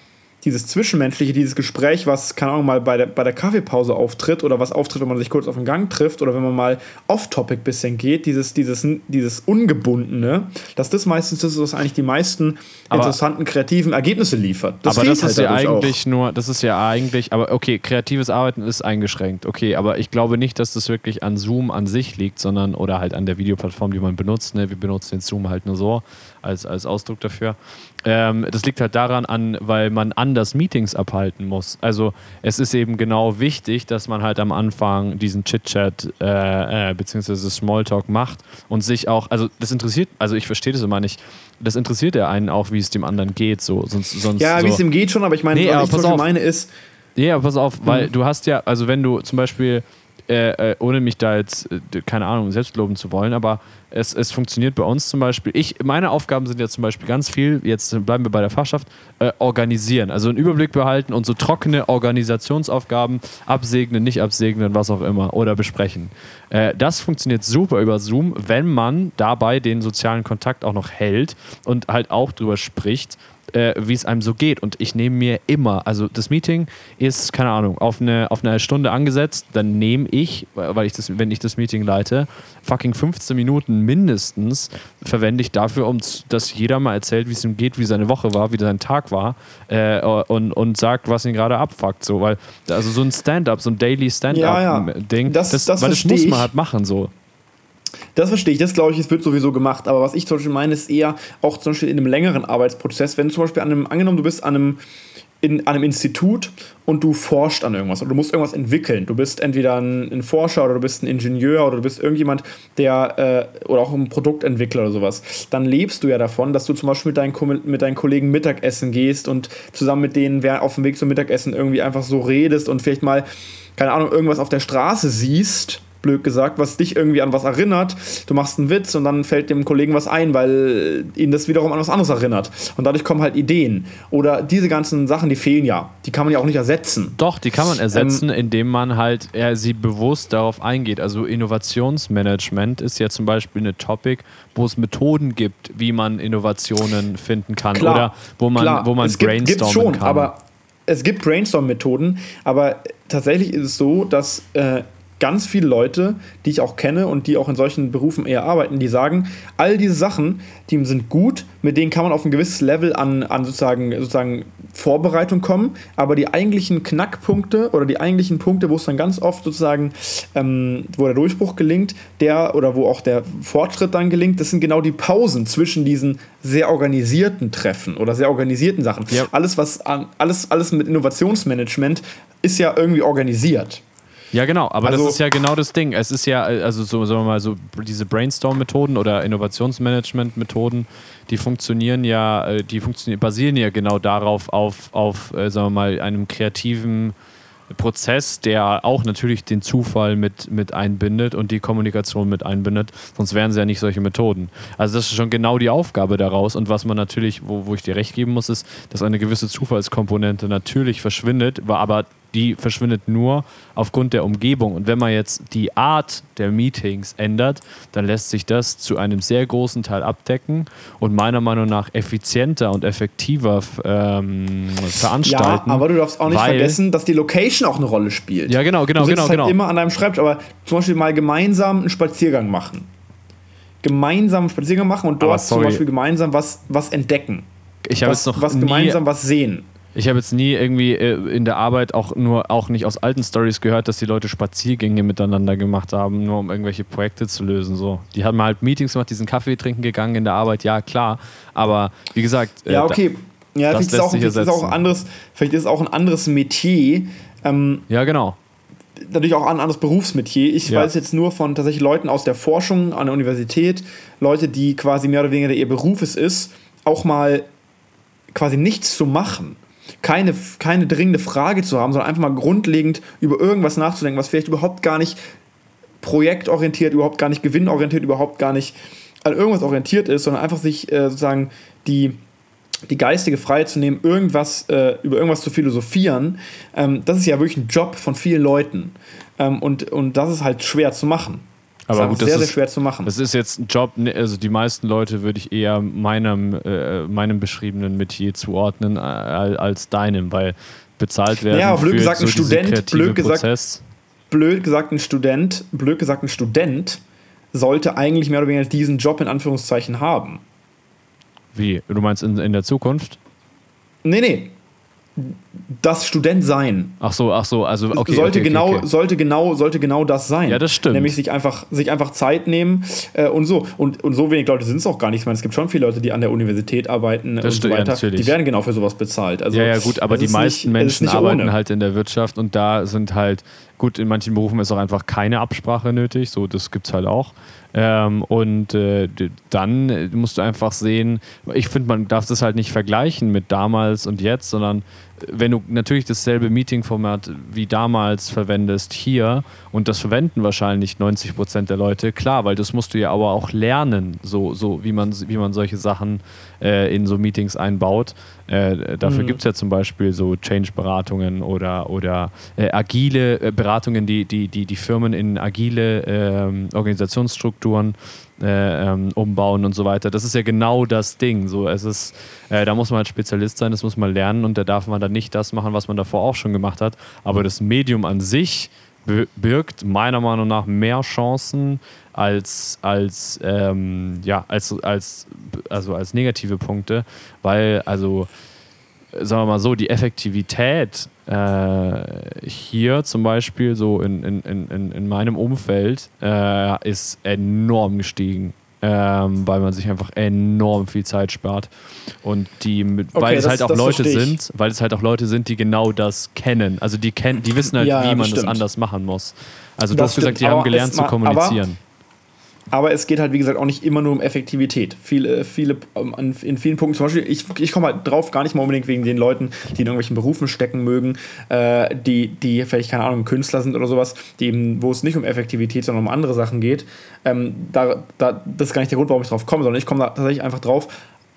dieses Zwischenmenschliche, dieses Gespräch, was, keine Ahnung, mal bei der, bei der Kaffeepause auftritt oder was auftritt, wenn man sich kurz auf den Gang trifft oder wenn man mal off-topic bisschen geht, dieses, dieses, dieses Ungebundene, dass das meistens das ist, was eigentlich die meisten Aber- interessanten, kreativen Ergebnisse liefert. aber fehlt das halt ist ja dadurch auch. eigentlich nur, das ist ja eigentlich, aber okay, kreatives Arbeiten ist eingeschränkt, okay, aber ich glaube nicht, dass das wirklich an Zoom an sich liegt, sondern oder halt an der Videoplattform, die man benutzt. Ne? Wir benutzen den Zoom halt nur so als, als Ausdruck dafür. Ähm, das liegt halt daran an, weil man anders Meetings abhalten muss. Also es ist eben genau wichtig, dass man halt am Anfang diesen Chit-Chat äh, äh, beziehungsweise Smalltalk macht und sich auch, also das interessiert, also ich verstehe das immer nicht, das interessiert ja einen auch, wie es dem anderen geht, so sonst, sonst Ja, so. wie es ihm geht schon, aber ich meine, Nee, was aber ich pass auf. meine ist, Ja, pass auf, weil Mhm. du hast ja, also wenn du zum Beispiel, äh, äh, ohne mich da jetzt, äh, keine Ahnung, selbst loben zu wollen, aber es, es funktioniert bei uns zum Beispiel. Ich, meine Aufgaben sind ja zum Beispiel ganz viel, jetzt bleiben wir bei der Fachschaft, äh, organisieren. Also einen Überblick behalten und so trockene Organisationsaufgaben absegnen, nicht absegnen, was auch immer, oder besprechen. Äh, das funktioniert super über Zoom, wenn man dabei den sozialen Kontakt auch noch hält und halt auch drüber spricht, äh, wie es einem so geht. Und ich nehme mir immer, also das Meeting ist, keine Ahnung, auf eine, auf eine Stunde angesetzt, dann nehme ich, weil ich das, wenn ich das Meeting leite, fucking 15 Minuten mindestens verwende ich dafür, um dass jeder mal erzählt, wie es ihm geht, wie seine Woche war, wie sein Tag war äh, und, und sagt, was ihn gerade abfuckt. So, weil, also so ein Stand-up, so ein Daily Ja, ja. Stand-up-Ding, Das- das, das weil das muss man halt machen. So. Das verstehe ich, das glaube ich, es wird sowieso gemacht. Aber was ich zum Beispiel meine, ist eher auch zum Beispiel in einem längeren Arbeitsprozess, wenn zum Beispiel an einem, angenommen, du bist an einem, in, einem Institut und du forschst an irgendwas oder du musst irgendwas entwickeln. Du bist entweder ein, ein Forscher oder du bist ein Ingenieur oder du bist irgendjemand, der äh, oder auch ein Produktentwickler oder sowas. Dann lebst du ja davon, dass du zum Beispiel mit deinen, mit deinen Kollegen Mittagessen gehst und zusammen mit denen wer auf dem Weg zum Mittagessen irgendwie einfach so redest und vielleicht mal, keine Ahnung, irgendwas auf der Straße siehst blöd gesagt, was dich irgendwie an was erinnert. Du machst einen Witz und dann fällt dem Kollegen was ein, weil ihn das wiederum an was anderes erinnert. Und dadurch kommen halt Ideen. Oder diese ganzen Sachen, die fehlen ja. Die kann man ja auch nicht ersetzen. Doch, die kann man ersetzen, ähm, indem man halt äh, sie bewusst darauf eingeht. Also Innovationsmanagement ist ja zum Beispiel eine Topic, wo es Methoden gibt, wie man Innovationen finden kann. Klar, oder wo man, klar. wo man es gibt, brainstormen schon, kann. Aber es gibt Brainstorm-Methoden, aber tatsächlich ist es so, dass äh, ganz viele Leute, die ich auch kenne und die auch in solchen Berufen eher arbeiten, die sagen, all diese Sachen, die sind gut, mit denen kann man auf ein gewisses Level an, an sozusagen, sozusagen Vorbereitung kommen, aber die eigentlichen Knackpunkte oder die eigentlichen Punkte, wo es dann ganz oft sozusagen, ähm, wo der Durchbruch gelingt, der oder wo auch der Fortschritt dann gelingt, das sind genau die Pausen zwischen diesen sehr organisierten Treffen oder sehr organisierten Sachen. Ja. Alles, was an, alles, alles mit Innovationsmanagement ist ja irgendwie organisiert. Ja, genau, aber also, das ist ja genau das Ding. Es ist ja, also so, sagen wir mal, so diese Brainstorm-Methoden oder Innovationsmanagement-Methoden, die funktionieren ja, äh, die funktionieren, basieren ja genau darauf, auf, auf äh, sagen wir mal, einem kreativen Prozess, der auch natürlich den Zufall mit, mit einbindet und die Kommunikation mit einbindet, sonst wären sie ja nicht solche Methoden. Also das ist schon genau die Aufgabe daraus und was man natürlich, wo, wo ich dir recht geben muss, ist, dass eine gewisse Zufallskomponente natürlich verschwindet, aber die verschwindet nur aufgrund der Umgebung. Und wenn man jetzt die Art der Meetings ändert, dann lässt sich das zu einem sehr großen Teil abdecken und meiner Meinung nach effizienter und effektiver ähm, veranstalten. Ja, aber du darfst auch nicht vergessen, dass die Location auch eine Rolle spielt. Ja, genau, genau, du genau, halt genau. immer an deinem Schreibtisch, aber zum Beispiel mal gemeinsam einen Spaziergang machen. Gemeinsam einen Spaziergang machen und dort zum Beispiel gemeinsam was, was entdecken. Ich habe jetzt noch was gemeinsam was sehen. Ich habe jetzt nie irgendwie äh, in der Arbeit auch nur auch nicht aus alten Stories gehört, dass die Leute Spaziergänge miteinander gemacht haben, nur um irgendwelche Projekte zu lösen. So, die haben halt Meetings gemacht, die sind Kaffee trinken gegangen in der Arbeit, ja klar. Aber wie gesagt, äh, ja okay, ja vielleicht, ist auch, vielleicht ist auch ein anderes, vielleicht ist auch ein anderes Metier. Ähm, ja genau. Natürlich auch ein anderes Berufsmetier. Ich ja. weiß jetzt nur von tatsächlich Leuten aus der Forschung an der Universität, Leute, die quasi mehr oder weniger ihr Beruf es ist, auch mal quasi nichts zu machen keine, keine dringende Frage zu haben, sondern einfach mal grundlegend über irgendwas nachzudenken, was vielleicht überhaupt gar nicht projektorientiert, überhaupt gar nicht gewinnorientiert, überhaupt gar nicht an irgendwas orientiert ist, sondern einfach sich äh, sozusagen die, die geistige Freiheit zu nehmen, irgendwas, äh, über irgendwas zu philosophieren, ähm, das ist ja wirklich ein Job von vielen Leuten. Ähm, und, und das ist halt schwer zu machen. Aber gut, das sehr, ist, sehr schwer zu machen. Das ist jetzt ein Job, ne, also die meisten Leute würde ich eher meinem, äh, meinem beschriebenen Metier zuordnen äh, als deinem, weil bezahlt werden. Ja, blöd gesagt, ein so Student, blöd gesagt, blöd gesagt, ein Student, blöd gesagt, ein Student sollte eigentlich mehr oder weniger diesen Job in Anführungszeichen haben. Wie? Du meinst in, in der Zukunft? Nee, nee das Student sein. Ach so, ach so, also okay, sollte okay, genau, okay. sollte genau, sollte genau das sein. Ja, das stimmt. Nämlich sich einfach, sich einfach Zeit nehmen äh, und so. Und, und so wenig Leute sind es auch gar nicht. Ich meine, es gibt schon viele Leute, die an der Universität arbeiten das und stimmt, so weiter. Ja, die werden genau für sowas bezahlt. Also, ja, ja, gut, aber die meisten nicht, Menschen arbeiten ohne. halt in der Wirtschaft und da sind halt, gut, in manchen Berufen ist auch einfach keine Absprache nötig. So, das gibt es halt auch. Ähm, und äh, dann musst du einfach sehen, ich finde, man darf das halt nicht vergleichen mit damals und jetzt, sondern wenn du natürlich dasselbe Meeting-Format wie damals verwendest hier, und das verwenden wahrscheinlich 90 Prozent der Leute, klar, weil das musst du ja aber auch lernen, so, so wie, man, wie man solche Sachen äh, in so Meetings einbaut. Äh, dafür mhm. gibt es ja zum Beispiel so Change-Beratungen oder, oder äh, agile äh, Beratungen, die, die, die die Firmen in agile ähm, Organisationsstrukturen äh, ähm, umbauen und so weiter. Das ist ja genau das Ding. So, es ist, äh, da muss man halt Spezialist sein, das muss man lernen und da darf man dann nicht das machen, was man davor auch schon gemacht hat. Aber das Medium an sich birgt meiner Meinung nach mehr Chancen als, als, ähm, ja, als, als, also als negative Punkte, weil also sagen wir mal so, die Effektivität äh, hier zum Beispiel so in, in, in, in meinem Umfeld äh, ist enorm gestiegen. Ähm, weil man sich einfach enorm viel Zeit spart. Und die, okay, weil es das, halt auch Leute sind, weil es halt auch Leute sind, die genau das kennen. Also die kennen, die wissen halt, ja, wie man das anders machen muss. Also du hast gesagt, die haben gelernt zu kommunizieren. Aber es geht halt, wie gesagt, auch nicht immer nur um Effektivität. Viele, viele, ähm, in vielen Punkten, zum Beispiel, ich, ich komme halt drauf, gar nicht mal unbedingt wegen den Leuten, die in irgendwelchen Berufen stecken mögen, äh, die, die vielleicht, keine Ahnung, Künstler sind oder sowas, die eben, wo es nicht um Effektivität, sondern um andere Sachen geht. Ähm, da, da, das ist gar nicht der Grund, warum ich drauf komme, sondern ich komme da tatsächlich einfach drauf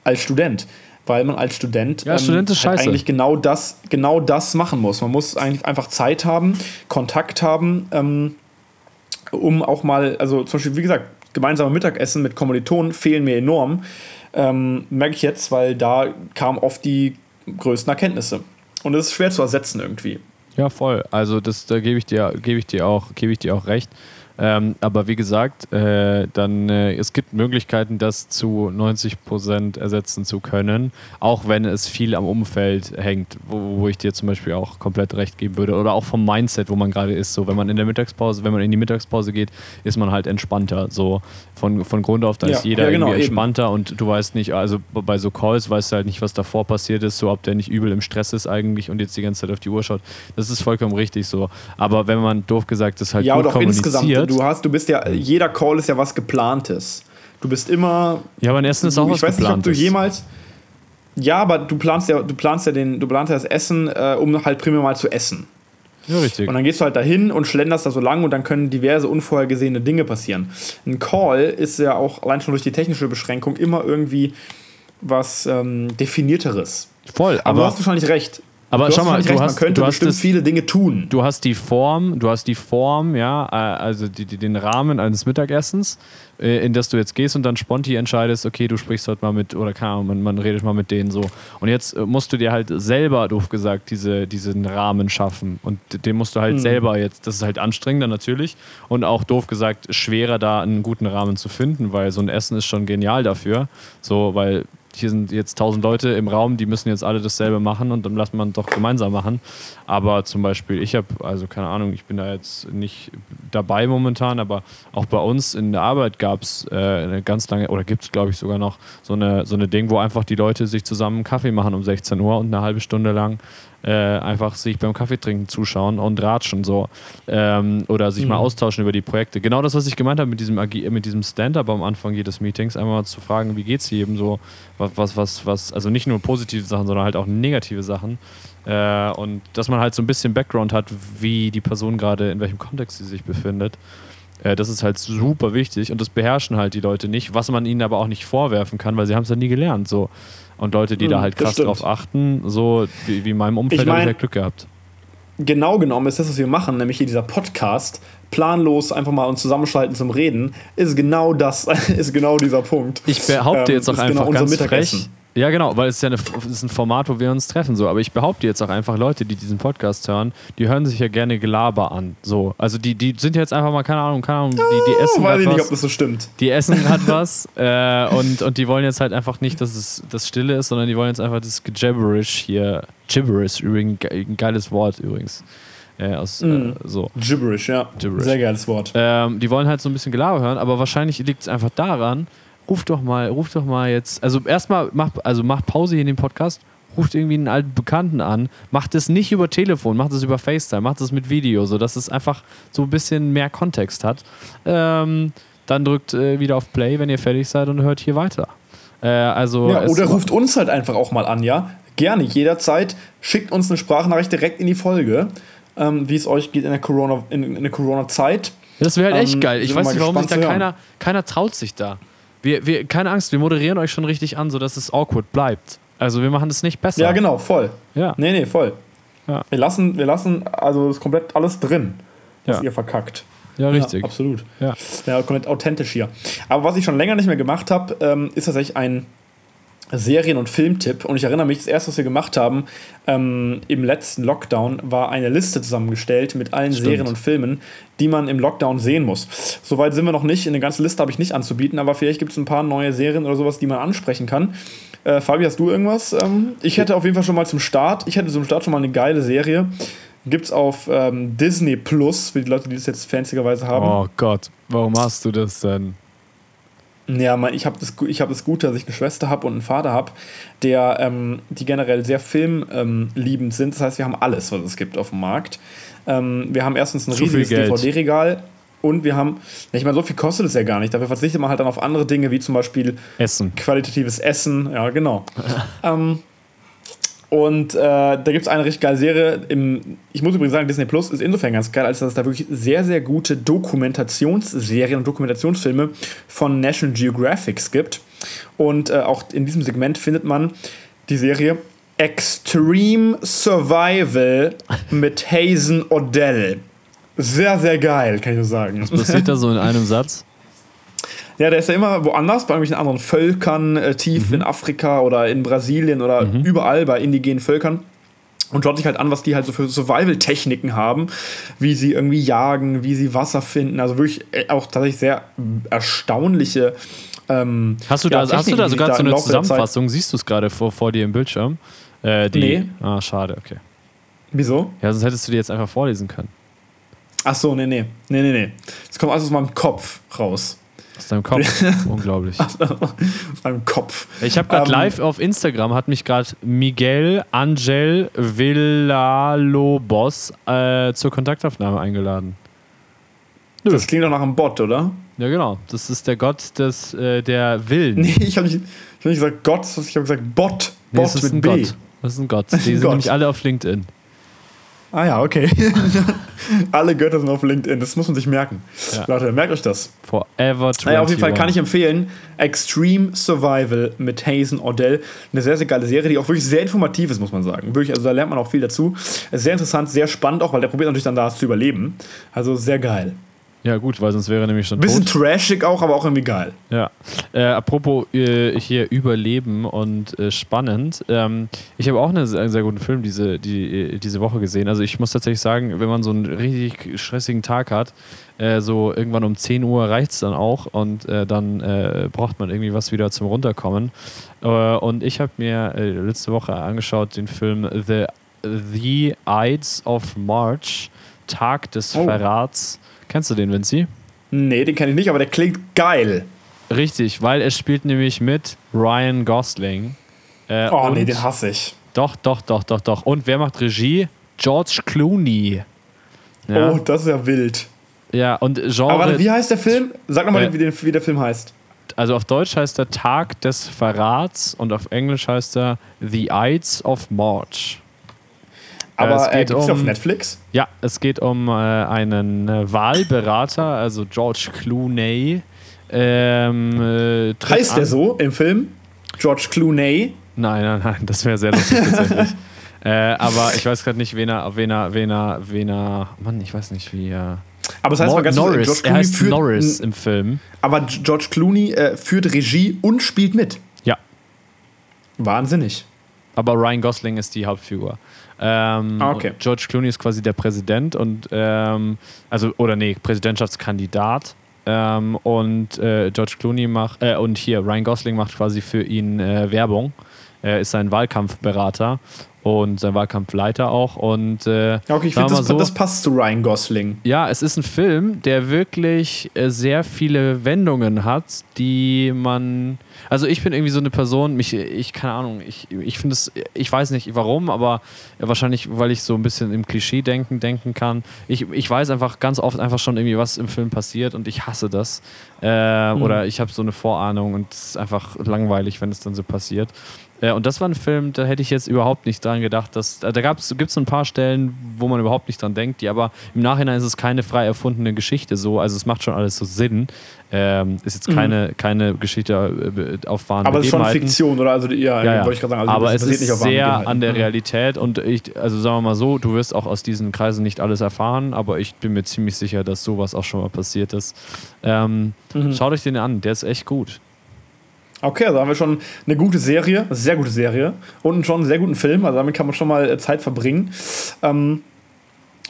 als Student weil man als Student, ja, Student ist halt scheiße. eigentlich genau das, genau das machen muss. Man muss eigentlich einfach Zeit haben, Kontakt haben, ähm, um auch mal, also zum Beispiel, wie gesagt, gemeinsame Mittagessen mit Kommilitonen fehlen mir enorm. Ähm, merke ich jetzt, weil da kamen oft die größten Erkenntnisse. Und es ist schwer zu ersetzen irgendwie. Ja, voll. Also das, da gebe ich dir, gebe ich dir auch, gebe ich dir auch recht. Ähm, aber wie gesagt, äh, dann äh, es gibt Möglichkeiten, das zu 90 Prozent ersetzen zu können, auch wenn es viel am Umfeld hängt, wo, wo, ich dir zum Beispiel auch komplett recht geben würde oder auch vom Mindset, wo man gerade ist. So, wenn man in der Mittagspause, wenn man in die Mittagspause geht, ist man halt entspannter. So von, von Grund auf, da ja, ist jeder ja, genau, irgendwie entspannter eben. und du weißt nicht, also bei so Calls weißt du halt nicht, was davor passiert ist, so ob der nicht übel im Stress ist eigentlich und jetzt die ganze Zeit auf die Uhr schaut. Das ist vollkommen richtig so. Aber wenn man doof gesagt das halt ja, gut kommuniziert du hast, du bist ja, jeder Call ist ja was geplantes. Du bist immer. Ja, aber ein Essen ist auch was Ich weiß geplantes. nicht, ob du jemals. Ja, aber du planst ja, du planst ja den, du planst ja das Essen, äh, um halt primär mal zu essen. Ja, richtig. Und dann gehst du halt dahin und schlenderst da so lang und dann können diverse unvorhergesehene Dinge passieren. Ein Call ist ja auch allein schon durch die technische Beschränkung immer irgendwie was ähm, definierteres. Voll, aber, aber du hast wahrscheinlich recht. Aber schau mal, du recht, hast, man könnte du bestimmt das, viele Dinge tun. Du hast die Form, du hast die Form, ja, äh, also die, die, den Rahmen eines Mittagessens, äh, in das du jetzt gehst und dann sponti entscheidest, okay, du sprichst heute mal mit, oder keine Ahnung, man, man redet mal mit denen so. Und jetzt äh, musst du dir halt selber, doof gesagt, diese, diesen Rahmen schaffen. Und den musst du halt hm. selber jetzt, das ist halt anstrengender natürlich und auch doof gesagt schwerer da einen guten Rahmen zu finden, weil so ein Essen ist schon genial dafür. So, weil hier sind jetzt tausend Leute im Raum, die müssen jetzt alle dasselbe machen und dann lässt man doch gemeinsam machen. Aber zum Beispiel, ich habe, also keine Ahnung, ich bin da jetzt nicht dabei momentan, aber auch bei uns in der Arbeit gab es äh, eine ganz lange, oder gibt es glaube ich sogar noch, so eine, so eine Ding, wo einfach die Leute sich zusammen Kaffee machen um 16 Uhr und eine halbe Stunde lang äh, einfach sich beim Kaffeetrinken zuschauen und ratschen so. Ähm, oder sich mhm. mal austauschen über die Projekte. Genau das, was ich gemeint habe mit diesem, mit diesem Stand-up am Anfang jedes Meetings, einmal mal zu fragen, wie geht's jedem so, was, was, was, was, also nicht nur positive Sachen, sondern halt auch negative Sachen. Äh, und dass man halt so ein bisschen Background hat, wie die Person gerade, in welchem Kontext sie sich befindet. Äh, das ist halt super wichtig und das beherrschen halt die Leute nicht, was man ihnen aber auch nicht vorwerfen kann, weil sie haben es ja nie gelernt. So. Und Leute, die hm, da halt krass drauf achten, so wie, wie in meinem Umfeld, ich mein, habe ich ja Glück gehabt. Genau genommen ist das, was wir machen, nämlich hier dieser Podcast, planlos einfach mal uns zusammenschalten zum Reden, ist genau das, ist genau dieser Punkt. Ich behaupte ähm, jetzt auch einfach genau ganz frech, ja, genau, weil es ist ja eine, es ist ein Format, wo wir uns treffen. So. Aber ich behaupte jetzt auch einfach, Leute, die diesen Podcast hören, die hören sich ja gerne Gelaber an. So. Also die, die sind jetzt einfach mal, keine Ahnung, keine Ahnung, die, die essen. Oh, weiß ich was, nicht, ob das so stimmt. Die essen hat was äh, und, und die wollen jetzt halt einfach nicht, dass es das Stille ist, sondern die wollen jetzt einfach das Gibberish hier. Gibberish, übrigens, ein geiles Wort übrigens. Äh, aus, mm. äh, so. Gibberish, ja. Gibberish. Sehr geiles Wort. Ähm, die wollen halt so ein bisschen Gelaber hören, aber wahrscheinlich liegt es einfach daran, ruf doch mal, ruf doch mal jetzt, also erstmal macht, also macht Pause hier in dem Podcast, ruft irgendwie einen alten Bekannten an, macht es nicht über Telefon, macht es über FaceTime, macht es mit Video, sodass es einfach so ein bisschen mehr Kontext hat. Ähm, dann drückt äh, wieder auf Play, wenn ihr fertig seid und hört hier weiter. Äh, also ja, oder ruft uns halt einfach auch mal an, ja? Gerne, jederzeit. Schickt uns eine Sprachnachricht direkt in die Folge, ähm, wie es euch geht in der Corona-Zeit. In, in der Corona das wäre halt echt ähm, geil. Ich weiß nicht, warum sich da keiner, keiner traut sich da. Wir, wir, keine Angst, wir moderieren euch schon richtig an, sodass es awkward bleibt. Also wir machen das nicht besser. Ja, genau, voll. Ja. Nee, nee, voll. Ja. Wir lassen, wir lassen also das komplett alles drin, was ja. ihr verkackt. Ja, richtig. Ja, absolut. Ja. ja, komplett authentisch hier. Aber was ich schon länger nicht mehr gemacht habe, ähm, ist tatsächlich ein Serien- und Filmtipp. Und ich erinnere mich, das erste, was wir gemacht haben ähm, im letzten Lockdown, war eine Liste zusammengestellt mit allen Stimmt. Serien und Filmen, die man im Lockdown sehen muss. Soweit sind wir noch nicht. Eine ganze Liste habe ich nicht anzubieten, aber vielleicht gibt es ein paar neue Serien oder sowas, die man ansprechen kann. Äh, Fabi, hast du irgendwas? Ähm, ich hätte auf jeden Fall schon mal zum Start, ich hätte zum Start schon mal eine geile Serie. Gibt es auf ähm, Disney Plus, für die Leute, die das jetzt fancyerweise haben. Oh Gott, warum hast du das denn? Ja, ich habe das, hab das Gute, dass ich eine Schwester habe und einen Vater habe, der, ähm, die generell sehr filmliebend sind. Das heißt, wir haben alles, was es gibt auf dem Markt. Ähm, wir haben erstens ein Zu riesiges DVD-Regal. Und wir haben, ich meine, so viel kostet es ja gar nicht. Dafür verzichtet man halt dann auf andere Dinge, wie zum Beispiel Essen. qualitatives Essen. Ja, genau. ähm, und äh, da gibt es eine richtig geile Serie. Im, ich muss übrigens sagen, Disney Plus ist insofern ganz geil, als dass es da wirklich sehr, sehr gute Dokumentationsserien und Dokumentationsfilme von National Geographic gibt. Und äh, auch in diesem Segment findet man die Serie Extreme Survival mit Hazen Odell. Sehr, sehr geil, kann ich nur sagen. Was passiert da so in einem Satz? Ja, der ist ja immer woanders, bei irgendwelchen anderen Völkern, äh, tief Mhm. in Afrika oder in Brasilien oder überall bei indigenen Völkern. Und schaut sich halt an, was die halt so für Survival-Techniken haben, wie sie irgendwie jagen, wie sie Wasser finden. Also wirklich äh, auch tatsächlich sehr erstaunliche. Ähm, Hast du ja, da, hast du Techniken, da sogar da so eine Zusammenfassung? Siehst du es gerade vor, vor dir im Bildschirm? Äh, die, Nee. Ah, schade, okay. Wieso? Ja, sonst hättest du die jetzt einfach vorlesen können. Ach so, nee, nee. Nee, nee, nee. Das kommt alles aus meinem Kopf raus. Aus deinem Kopf. Unglaublich. aus meinem Kopf. Ich habe gerade Ähm, live auf Instagram, hat mich gerade Miguel Angel Villalobos äh, zur Kontaktaufnahme eingeladen. Das klingt doch nach einem Bot, oder? Ja, genau. Das ist der Gott des, äh, der Willen. Nee, ich habe nicht, ich hab nicht gesagt Gott, ich habe gesagt Bot. Nee, Bot das ist mit ein B. Gott. Das ist ein Gott. Die sind nämlich alle auf LinkedIn. Ah ja, okay. Alle Götter sind auf LinkedIn, das muss man sich merken. Ja. Leute, merkt euch das. Forever 21. Naja, auf jeden Fall kann ich empfehlen, Extreme Survival mit Hazen Odell. Eine sehr, sehr geile Serie, die auch wirklich sehr informativ ist, muss man sagen. Wirklich, also da lernt man auch viel dazu. Sehr interessant, sehr spannend auch, weil der probiert natürlich dann da zu überleben. Also sehr geil. Ja, gut, weil sonst wäre nämlich schon Bisschen tot. trashig auch, aber auch irgendwie geil. Ja. Äh, apropos äh, hier Überleben und äh, spannend. Ähm, ich habe auch einen sehr, sehr guten Film diese, die, äh, diese Woche gesehen. Also ich muss tatsächlich sagen, wenn man so einen richtig stressigen Tag hat, äh, so irgendwann um 10 Uhr reicht es dann auch und äh, dann braucht man irgendwie was wieder zum Runterkommen. Und ich habe mir letzte Woche angeschaut den Film The, The Ides of March, Tag des Oh. Verrats. Kennst du den, Vinci? Nee, den kenne ich nicht, aber der klingt geil. Richtig, weil er spielt nämlich mit Ryan Gosling. Äh, Oh nee, den hasse ich. Doch, doch, doch, doch, doch. Und wer macht Regie? George Clooney. Ja, Oh, das ist ja wild. ja und Genre. Aber warte, wie heißt der Film? Sag nochmal, Äh, wie, den- wie der Film heißt. also auf Deutsch heißt er Tag des Verrats und auf Englisch heißt er The Ides of March. Aber es äh, geht gibt's um- auf Netflix? Ja, es geht um äh, einen äh, Wahlberater, also George Clooney. Ähm, äh, Heißt der an- so im Film? George Clooney? Nein, nein, nein, das wäre sehr lustig tatsächlich. äh, aber ich weiß gerade nicht, wen er, wen er, wen er, wen er, Mann, ich weiß nicht, wie er. Aber das heißt Mor- mal ganz Norris, George er Clooney heißt führt, Norris im Film. Aber George Clooney äh, führt Regie und spielt mit. Ja, Wahnsinnig. aber Ryan Gosling ist die Hauptfigur. Ähm, Ah, okay. George Clooney ist quasi der Präsident und ähm, also oder nee Präsidentschaftskandidat ähm, und äh, George Clooney macht äh, und hier Ryan Gosling macht quasi für ihn äh, Werbung. Er ist sein Wahlkampfberater und sein Wahlkampfleiter auch und äh, Ja, okay, ich finde, das, so, das passt zu Ryan Gosling. Ja, es ist ein Film, der wirklich äh, sehr viele Wendungen hat, die man. Also ich bin irgendwie so eine Person, mich, ich, keine Ahnung, ich, ich finde es, ich weiß nicht warum, aber wahrscheinlich, weil ich so ein bisschen im Klischee-Denken denken kann. Ich, ich weiß einfach ganz oft einfach schon irgendwie, was im Film passiert und ich hasse das. Äh, Oder ich habe so eine Vorahnung und es ist einfach langweilig, wenn es dann so passiert. Äh, und das war ein Film, da hätte ich jetzt überhaupt nicht dran gedacht, dass da gibt es ein paar Stellen, wo man überhaupt nicht dran denkt, die aber im Nachhinein ist es keine frei erfundene Geschichte so, also es macht schon alles so Sinn. Ähm, ist jetzt keine, keine Geschichte äh, auf wahren Aber es ist schon. Fiktion, oder? Also, ja, Ja, ja. wollte ich gerade sagen. Also, aber es ist nicht auf wahren sehr an der Mhm. Realität und ich, also sagen wir mal so, du wirst auch aus diesen Kreisen nicht alles erfahren, aber ich bin mir ziemlich sicher, dass sowas auch schon mal passiert ist. Ähm, Mhm. Schaut euch den an, der ist echt gut. Okay, also haben wir schon eine gute Serie, eine sehr gute Serie und schon einen sehr guten Film. Also damit kann man schon mal äh, Zeit verbringen. Ähm,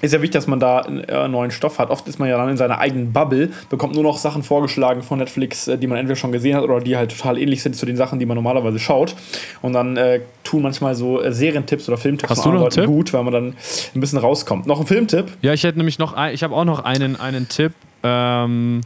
ist ja wichtig, dass man da äh, neuen Stoff hat. Oft ist man ja dann in seiner eigenen Bubble, bekommt nur noch Sachen vorgeschlagen von Netflix, äh, die man entweder schon gesehen hat oder die halt total ähnlich sind zu den Sachen, die man normalerweise schaut. Und dann äh, tun manchmal so äh, Serientipps oder Filmtipps Hast von anderen einen Leuten Tipp? gut, weil man dann ein bisschen rauskommt. Noch ein Filmtipp? Ja, ich hätte nämlich noch, ein, ich habe auch noch einen, einen Tipp. Ähm,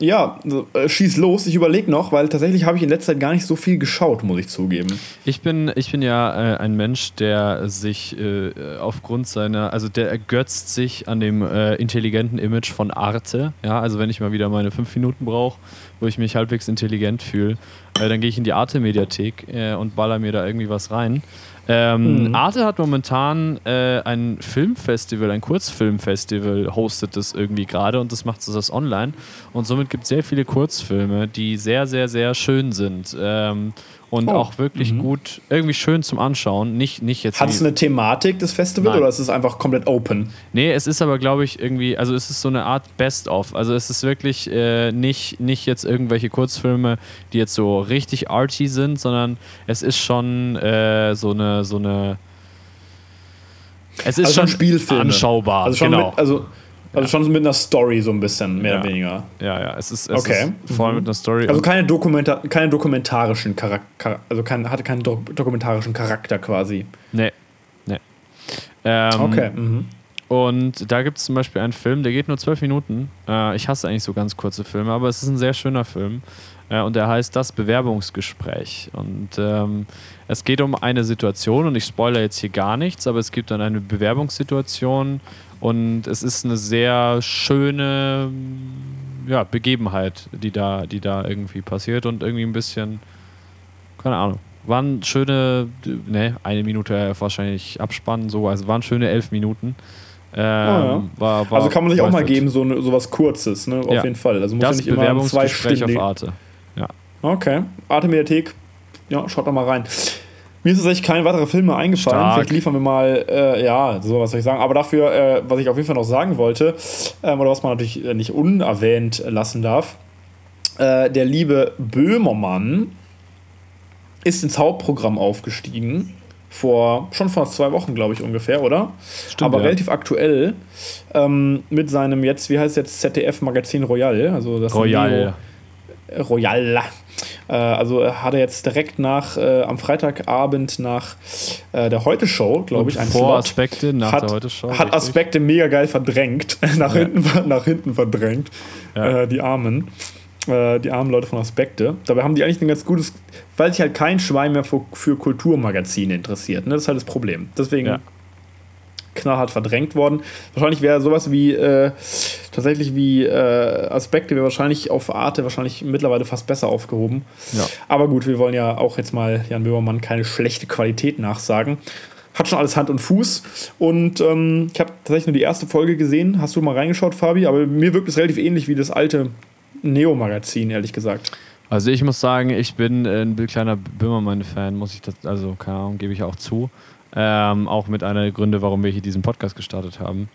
ja, äh, schieß los. Ich überlege noch, weil tatsächlich habe ich in letzter Zeit gar nicht so viel geschaut, muss ich zugeben. Ich bin, ich bin ja äh, ein Mensch, der sich äh, aufgrund seiner, also der ergötzt sich an dem äh, intelligenten Image von Arte. Ja, also wenn ich mal wieder meine fünf Minuten brauche, wo ich mich halbwegs intelligent fühle, äh, dann gehe ich in die Arte-Mediathek und baller mir da irgendwie was rein. Ähm, mhm. Arte hat momentan äh, ein Filmfestival, ein Kurzfilmfestival, hostet das irgendwie gerade und das macht es das online. Und somit gibt es sehr viele Kurzfilme, die sehr, sehr, sehr schön sind. Ähm, und oh. auch wirklich mhm. gut, irgendwie schön zum Anschauen. Nicht, nicht jetzt Hat es eine Thematik, das Festival, Nein. oder ist es einfach komplett open? Nee, es ist aber, glaube ich, irgendwie, also es ist so eine Art Best-of. Also es ist wirklich äh, nicht, nicht jetzt irgendwelche Kurzfilme, die jetzt so richtig arty sind, sondern es ist schon äh, so eine, so eine es ist also schon Spielfilme. anschaubar. Also schon genau. Mit, also also ja. schon mit einer Story so ein bisschen, mehr ja. oder weniger. Ja, ja, es ist, es okay. ist vor allem mhm. mit einer Story. Also keine, Dokumenta keine dokumentarischen Charakter, also kein, hatte keinen do dokumentarischen Charakter quasi. Nee, nee. Ähm, okay. Mhm. Und da gibt es zum Beispiel einen Film, der geht nur zwölf Minuten. Äh, ich hasse eigentlich so ganz kurze Filme, aber es ist ein sehr schöner Film. Äh, und der heißt Das Bewerbungsgespräch. Und ähm, es geht um eine Situation, und ich spoilere jetzt hier gar nichts, aber es gibt dann eine Bewerbungssituation, und es ist eine sehr schöne ja, Begebenheit, die da, die da irgendwie passiert und irgendwie ein bisschen, keine Ahnung. Waren schöne, ne, eine Minute wahrscheinlich abspannen, so, also waren schöne elf Minuten. Ähm, oh ja. war, war also kann man sich auch mal geben, so, ne, so was Kurzes, ne? Auf ja. jeden Fall. Also muss das ja nicht immer zwei Stunden. auf Arte. Ja. Okay. Arte Mediathek. Ja, schaut da mal rein. Mir ist tatsächlich kein weiterer Film mehr eingefallen. Stark. Vielleicht liefern wir mal, äh, ja, so was soll ich sagen. Aber dafür, äh, was ich auf jeden Fall noch sagen wollte, äh, oder was man natürlich äh, nicht unerwähnt lassen darf, äh, der liebe Böhmermann ist ins Hauptprogramm aufgestiegen. Vor, schon vor zwei Wochen, glaube ich, ungefähr, oder? Stimmt, Aber ja. relativ aktuell ähm, mit seinem jetzt, wie heißt es jetzt, ZDF-Magazin Royal. Also das Royal. Royal. Äh, also hat er jetzt direkt nach, äh, am Freitagabend nach äh, der Heute-Show, glaube ich, ein Vor Slot, Aspekte nach hat, der Heute-Show. Hat richtig. Aspekte mega geil verdrängt, nach, ja. hinten, nach hinten verdrängt, ja. Äh, die Armen äh, die armen Leute von Aspekte. Dabei haben die eigentlich ein ganz gutes, weil sich halt kein Schwein mehr für, für Kulturmagazine interessiert. Ne? Das ist halt das Problem. Deswegen ja knallhart verdrängt worden. Wahrscheinlich wäre sowas wie äh, tatsächlich wie äh, Aspekte wäre wahrscheinlich auf Arte wahrscheinlich mittlerweile fast besser aufgehoben. Ja. Aber gut, wir wollen ja auch jetzt mal Jan Böhmermann keine schlechte Qualität nachsagen. Hat schon alles Hand und Fuß. Und ähm, ich habe tatsächlich nur die erste Folge gesehen. Hast du mal reingeschaut, Fabi? Aber mir wirkt es relativ ähnlich wie das alte Neo-Magazin, ehrlich gesagt. Also ich muss sagen, ich bin ein kleiner Böhmermann-Fan, muss ich das, also keine Ahnung, gebe ich auch zu. Ähm, auch mit einer der Gründe, warum wir hier diesen Podcast gestartet haben.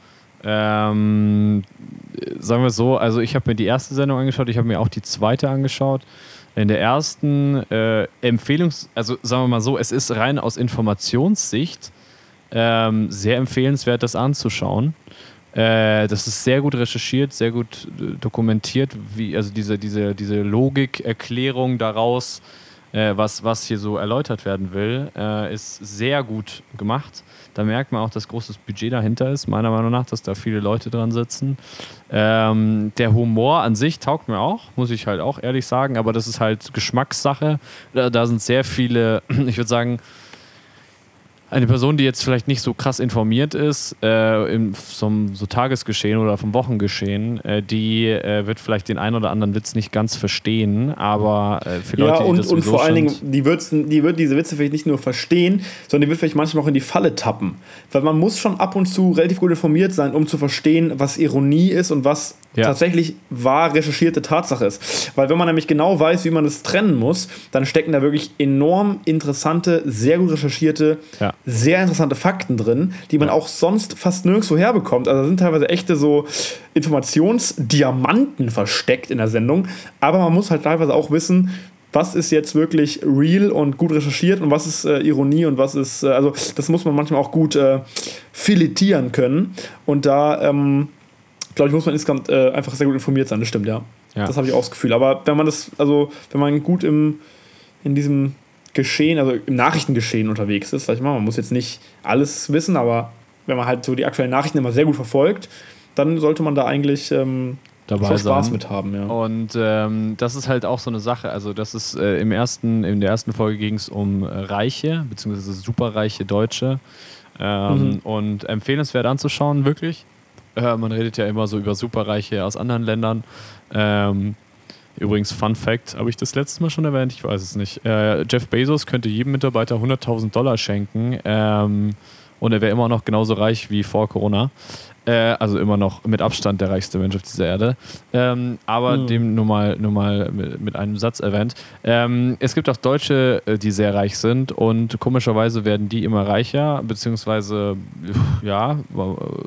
Ähm, sagen wir es so, also ich habe mir die erste Sendung angeschaut, ich habe mir auch die zweite angeschaut. In der ersten äh, Empfehlungs-, also sagen wir mal so, es ist rein aus Informationssicht ähm, sehr empfehlenswert, das anzuschauen. Äh, das ist sehr gut recherchiert, sehr gut äh, dokumentiert, wie, also diese, diese, diese Logikerklärung daraus, äh, was, was hier so erläutert werden will, äh, ist sehr gut gemacht. Da merkt man auch, dass großes Budget dahinter ist, meiner Meinung nach, dass da viele Leute dran sitzen. Ähm, der Humor an sich taugt mir auch, muss ich halt auch ehrlich sagen, aber das ist halt Geschmackssache. Da, da sind sehr viele, ich würde sagen, eine Person, die jetzt vielleicht nicht so krass informiert ist, äh, im, vom so Tagesgeschehen oder vom Wochengeschehen, äh, die äh, wird vielleicht den einen oder anderen Witz nicht ganz verstehen, aber äh, für Leute, ja, und, die das und vor allen Dingen, die, Würzen, die wird diese Witze vielleicht nicht nur verstehen, sondern die wird vielleicht manchmal auch in die Falle tappen. Weil man muss schon ab und zu relativ gut informiert sein, um zu verstehen, was Ironie ist und was ja. tatsächlich wahr recherchierte Tatsache ist. Weil wenn man nämlich genau weiß, wie man es trennen muss, dann stecken da wirklich enorm interessante, sehr gut recherchierte, ja. sehr interessante Fakten drin, die man ja. auch sonst fast nirgendwo herbekommt. Also da sind teilweise echte so Informationsdiamanten versteckt in der Sendung, aber man muss halt teilweise auch wissen, was ist jetzt wirklich real und gut recherchiert und was ist äh, Ironie und was ist, äh, also das muss man manchmal auch gut äh, filetieren können. Und da ähm, glaube ich, muss man insgesamt äh, einfach sehr gut informiert sein. Das stimmt, ja. ja. Das habe ich auch das Gefühl. Aber wenn man das, also wenn man gut im, in diesem Geschehen, also im Nachrichtengeschehen unterwegs ist, sag ich mal, man muss jetzt nicht alles wissen, aber wenn man halt so die aktuellen Nachrichten immer sehr gut verfolgt, dann sollte man da eigentlich ähm, dabei Schon sein. Spaß mit haben, ja. Und ähm, das ist halt auch so eine Sache. Also, das ist äh, im ersten, in der ersten Folge ging es um äh, Reiche, beziehungsweise superreiche Deutsche. Ähm, Mhm. Und empfehlenswert anzuschauen, wirklich. Äh, man redet ja immer so über Superreiche aus anderen Ländern. Ähm, übrigens, Fun Fact: Habe ich das letztes Mal schon erwähnt? Ich weiß es nicht. Äh, Jeff Bezos könnte jedem Mitarbeiter 100.000 Dollar schenken. Ähm, und er wäre immer noch genauso reich wie vor Corona. Äh, also immer noch mit Abstand der reichste Mensch auf dieser Erde. Ähm, aber Hm. dem nur mal, nur mal mit, mit einem Satz erwähnt. Ähm, es gibt auch Deutsche, äh, die sehr reich sind und komischerweise werden die immer reicher, beziehungsweise ja,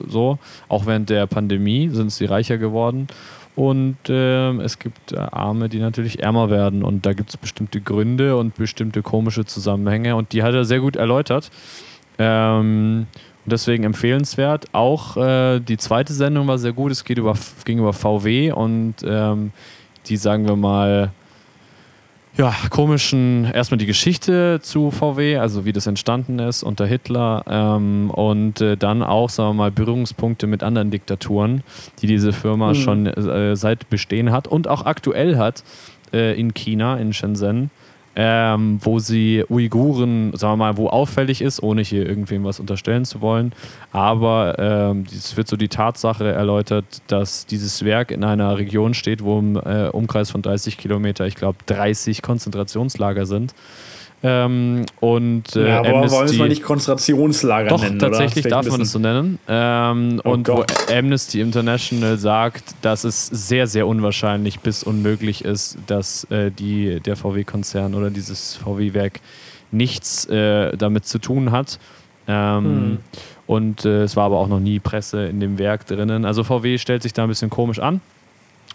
so. Auch während der Pandemie sind sie reicher geworden. Und ähm, es gibt äh, Arme, die natürlich ärmer werden. Und da gibt es bestimmte Gründe und bestimmte komische Zusammenhänge. Und die hat er sehr gut erläutert. Ähm, und deswegen empfehlenswert. Auch äh, die zweite Sendung war sehr gut. Es geht über, ging über VW und ähm, die, sagen wir mal, ja, komischen, erstmal die Geschichte zu VW, also wie das entstanden ist unter Hitler ähm, und äh, dann auch, sagen wir mal, Berührungspunkte mit anderen Diktaturen, die diese Firma Mhm. schon äh, seit Bestehen hat und auch aktuell hat äh, in China, in Shenzhen, ähm, wo sie Uiguren, sagen wir mal, wo auffällig ist, ohne hier irgendwem was unterstellen zu wollen. Aber ähm, es wird so die Tatsache erläutert, dass dieses Werk in einer Region steht, wo im äh, Umkreis von 30 Kilometer, ich glaube, 30 Konzentrationslager sind. Ähm, und äh, ja, aber wollen wir es Amnesty- mal nicht Konzentrationslager doch, nennen, tatsächlich darf man es so nennen. Ähm, Oh und wo Gott. Amnesty International sagt, dass es sehr, sehr unwahrscheinlich bis unmöglich ist, dass äh, die, der VW-Konzern oder dieses VW-Werk nichts äh, damit zu tun hat. Ähm, Hm. Und äh, es war aber auch noch nie Presse in dem Werk drinnen. Also VW stellt sich da ein bisschen komisch an.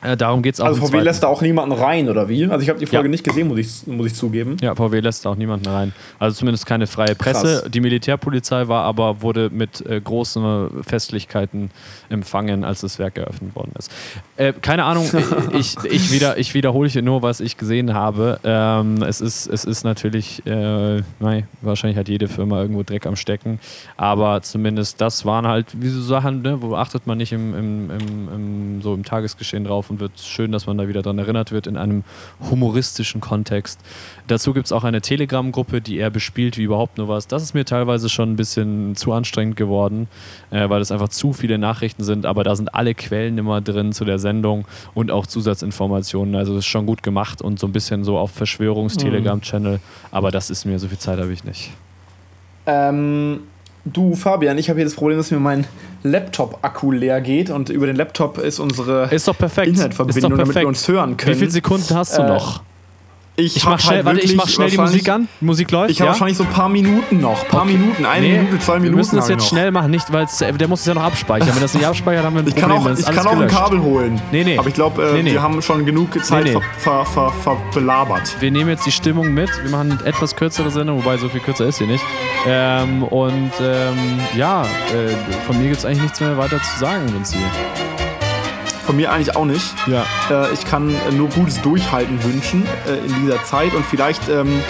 Äh, darum geht es auch Also VW lässt da auch niemanden rein, oder wie? Also ich habe die Folge Ja. nicht gesehen, muss ich, muss ich zugeben. Ja, VW lässt auch niemanden rein. Also zumindest keine freie Presse. Krass. Die Militärpolizei war aber, wurde mit äh, großen Festlichkeiten empfangen, als das Werk eröffnet worden ist. Äh, keine Ahnung, ich, ich, wieder, ich wiederhole hier nur, was ich gesehen habe. Ähm, es, ist, es ist natürlich, äh, nein, wahrscheinlich hat jede Firma irgendwo Dreck am Stecken, aber zumindest das waren halt wie so Sachen, ne, wo achtet man nicht im, im, im, im, so im Tagesgeschehen drauf und wird schön, dass man da wieder dran erinnert wird in einem humoristischen Kontext. Dazu gibt es auch eine Telegram-Gruppe, die er bespielt wie überhaupt nur was. Das ist mir teilweise schon ein bisschen zu anstrengend geworden, äh, weil es einfach zu viele Nachrichten sind, aber da sind alle Quellen immer drin zu der Sendung und auch Zusatzinformationen. Also das ist schon gut gemacht und so ein bisschen so auf Verschwörungs-Telegram-Channel, aber das ist mir, so viel Zeit habe ich nicht. Ähm, du, Fabian, ich habe hier das Problem, dass mir mein Laptop-Akku leer geht und über den Laptop ist unsere Ist perfekt. ist Internetverbindung, damit wir uns hören können. Wie viele Sekunden hast du Äh, noch? Ich, Ich mach schnell, halt warte, ich mach schnell die Musik an. Die Musik läuft. Ich habe ja? wahrscheinlich so ein paar Minuten noch. Paar Minuten, eine Nee, Minute, zwei Wir Minuten. müssen das jetzt schnell machen, nicht, weil der muss es ja noch abspeichern. Wenn das nicht abspeichert, haben wir ein Ich kann Problem. auch, dann ist ich kann auch ein gelöscht. Kabel holen. Nee, nee. Aber ich glaube, äh, Nee, nee. wir haben schon genug Zeit Nee. Ver, ver, ver, ver, belabert. Wir nehmen jetzt die Stimmung mit. Wir machen eine etwas kürzere Sendung, wobei so viel kürzer ist sie nicht. Ähm, und ähm, ja, äh, von mir gibt es eigentlich nichts mehr weiter zu sagen, Vinci. Von mir eigentlich auch nicht. Ja. Äh, ich kann äh, nur gutes Durchhalten wünschen äh, in dieser Zeit und vielleicht ähm,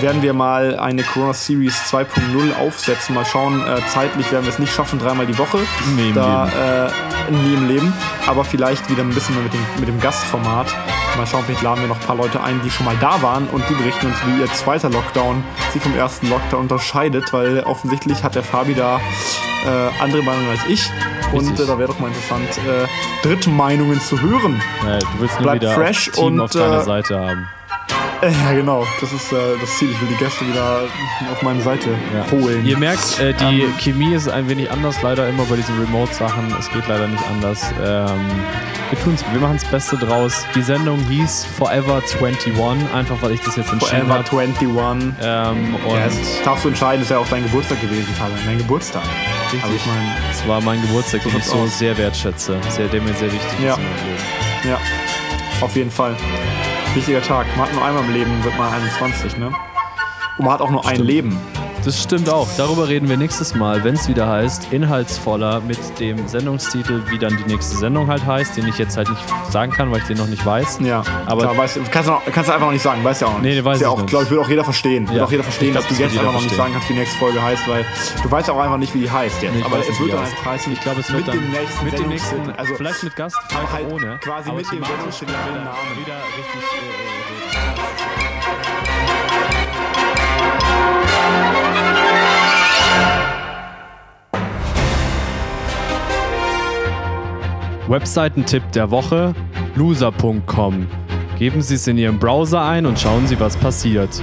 werden wir mal eine Corona Series 2.0 aufsetzen. Mal schauen, äh, zeitlich werden wir es nicht schaffen, dreimal die Woche. Im da, äh, nie im Leben. Aber vielleicht wieder ein bisschen mit dem, mit dem Gastformat. Mal schauen, vielleicht laden wir noch ein paar Leute ein, die schon mal da waren und die berichten uns, wie ihr zweiter Lockdown sich vom ersten Lockdown unterscheidet, weil offensichtlich hat der Fabi da äh, andere Meinungen als ich. Und äh, da wäre doch mal interessant, äh, Drittmeinungen zu hören. Äh, du willst nur Bleib wieder fresh Team und, auf deiner äh, Seite haben. Äh, ja, genau. Das ist äh, das Ziel. Ich will die Gäste wieder auf meine Seite Ja. holen. Ihr merkt, äh, die Ähm, Chemie ist ein wenig anders, leider immer bei diesen Remote-Sachen. Es geht leider nicht anders. Ähm, wir tun's, wir machen das Beste draus. Die Sendung hieß Forever 21, einfach weil ich das jetzt entschieden Forever habe. 21. Ähm, und Ja, das darfst du entscheiden, ist ja auch dein Geburtstag gewesen, Fabian. Dein Geburtstag. richtig, Also ich meine, es war mein Geburtstag, So den ich so aus. sehr wertschätze, sehr, der mir sehr wichtig Ja. ist ja, auf jeden Fall. Wichtiger Tag. Man hat nur einmal im Leben, wird man 21, ne? Und man hat auch nur ein. Leben. Das stimmt auch. Darüber reden wir nächstes Mal, wenn es wieder heißt, inhaltsvoller mit dem Sendungstitel, wie dann die nächste Sendung halt heißt, den ich jetzt halt nicht sagen kann, weil ich den noch nicht weiß. Ja, Aber- klar, weißt, kannst, du noch, kannst du einfach noch nicht sagen, weißt ja auch nicht. Nee, nee, weiß ja ich auch, glaube ich, will auch jeder verstehen. Will Ja. auch jeder verstehen, glaub, dass du das jetzt einfach noch nicht sagen kannst, wie die nächste Folge heißt, weil du weißt auch einfach nicht, wie die heißt jetzt. Nee, Aber es wird dann heißt. heißen, Ich glaube, es wird mit dann dem nächsten mit dem nächsten, also vielleicht mit Gast, vielleicht halt ohne. quasi aber mit dem Sendungstitel wieder, wieder richtig äh, reden. Webseitentipp der Woche: loser.com. Geben Sie es in Ihrem Browser ein und schauen Sie, was passiert.